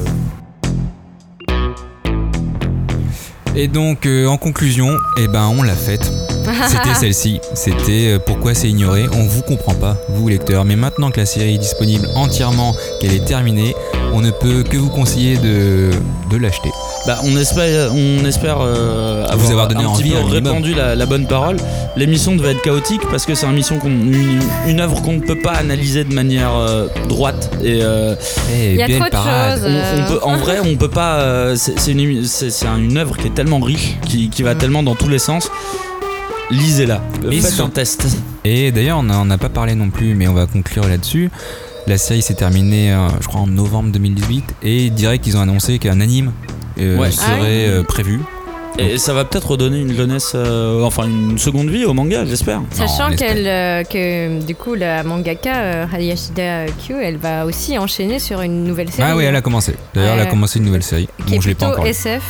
S1: Et donc, euh, en conclusion, eh ben, on l'a faite. C'était celle-ci. C'était euh, Pourquoi c'est ignoré? On vous comprend pas, vous lecteurs. Mais maintenant que la série est disponible entièrement, qu'elle est terminée, on ne peut que vous conseiller de, de l'acheter.
S2: Bah, on espère, on espère euh, avoir,
S1: avoir donné
S2: un
S1: envie,
S2: petit peu répandu la, la bonne parole. L'émission devait être chaotique parce que c'est une, mission qu'on- une, une œuvre qu'on ne peut pas analyser de manière euh, droite. Et euh,
S1: Eh,
S3: Il y a
S1: belle
S3: trop de
S1: parade.
S3: choses.
S2: on,
S3: Euh,
S2: on peut, en vrai, on peut pas. euh, c'est c'est une, émi- c'est- c'est un- une œuvre qui est tellement riche, qui, qui va
S3: Mm.
S2: tellement dans tous les sens. Lisez-la. Faites un test.
S1: Et d'ailleurs, on n'en a pas parlé non plus, mais on va conclure là-dessus. La série s'est terminée, euh, je crois, en novembre 2018, et direct, ils ont annoncé qu'un anime euh,
S2: Ouais.
S1: serait
S3: Ah
S1: euh, prévu.
S2: Et ça va peut-être redonner une jeunesse, euh, enfin une seconde vie au manga, j'espère.
S3: Sachant qu'elle, euh, que du coup la mangaka euh, Hayashida Q, elle va aussi enchaîner sur une nouvelle série.
S1: Ah oui, elle a commencé. D'ailleurs, elle a commencé une nouvelle série.
S3: qui
S1: Bon,
S3: est
S1: je l'ai pas
S3: plutôt
S1: encore.
S3: SF.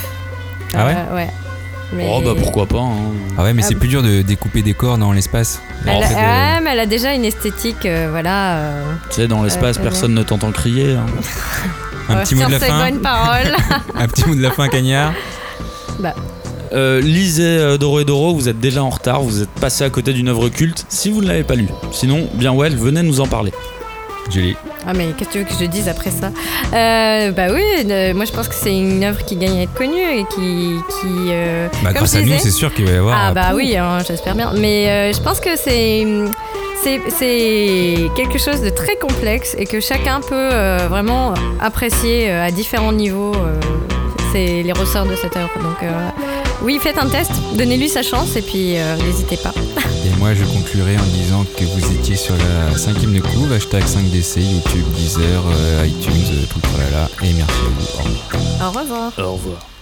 S1: Ah ouais
S3: Ouais. Mais-
S2: Oh bah pourquoi pas. hein.
S1: Ah ouais, mais
S3: Ah
S1: c'est
S3: bon.
S1: plus dur de découper des corps dans l'espace.
S3: Elle
S1: En
S3: a,
S1: fait, euh,
S3: ah, mais elle a déjà une esthétique, euh, voilà. euh,
S2: Tu sais, dans l'espace,
S3: Ouais,
S2: personne ne t'entend crier. hein.
S1: un
S3: euh,
S1: petit mot de la fin. Un petit mot de la fin, Cagnard.
S2: Euh, lisez euh, Doro et Doro, vous êtes déjà en retard, vous êtes passé à côté d'une œuvre culte si vous ne l'avez pas lu. Sinon, bien well, venez nous en parler.
S1: Julie.
S3: Ah mais qu'est-ce que tu veux que je dise après ça Euh, Bah oui, euh, moi je pense que c'est une œuvre qui gagne à être connue et qui... qui euh,
S1: Bah,
S3: comme
S1: grâce à nous, c'est sûr qu'il va y avoir.
S3: Ah bah oui, hein, j'espère bien. Mais euh, je pense que c'est... C'est, c'est quelque chose de très complexe et que chacun peut vraiment apprécier à différents niveaux c'est les ressorts de cette œuvre. Donc oui, faites un test, donnez-lui sa chance et puis euh, n'hésitez pas.
S1: Et moi, je conclurai en disant que vous étiez sur la cinquième de couve, hashtag 5DC, YouTube, Deezer, euh, iTunes, euh, tout le tralala. Et merci à vous. Au revoir.
S3: Au revoir.
S2: Au revoir.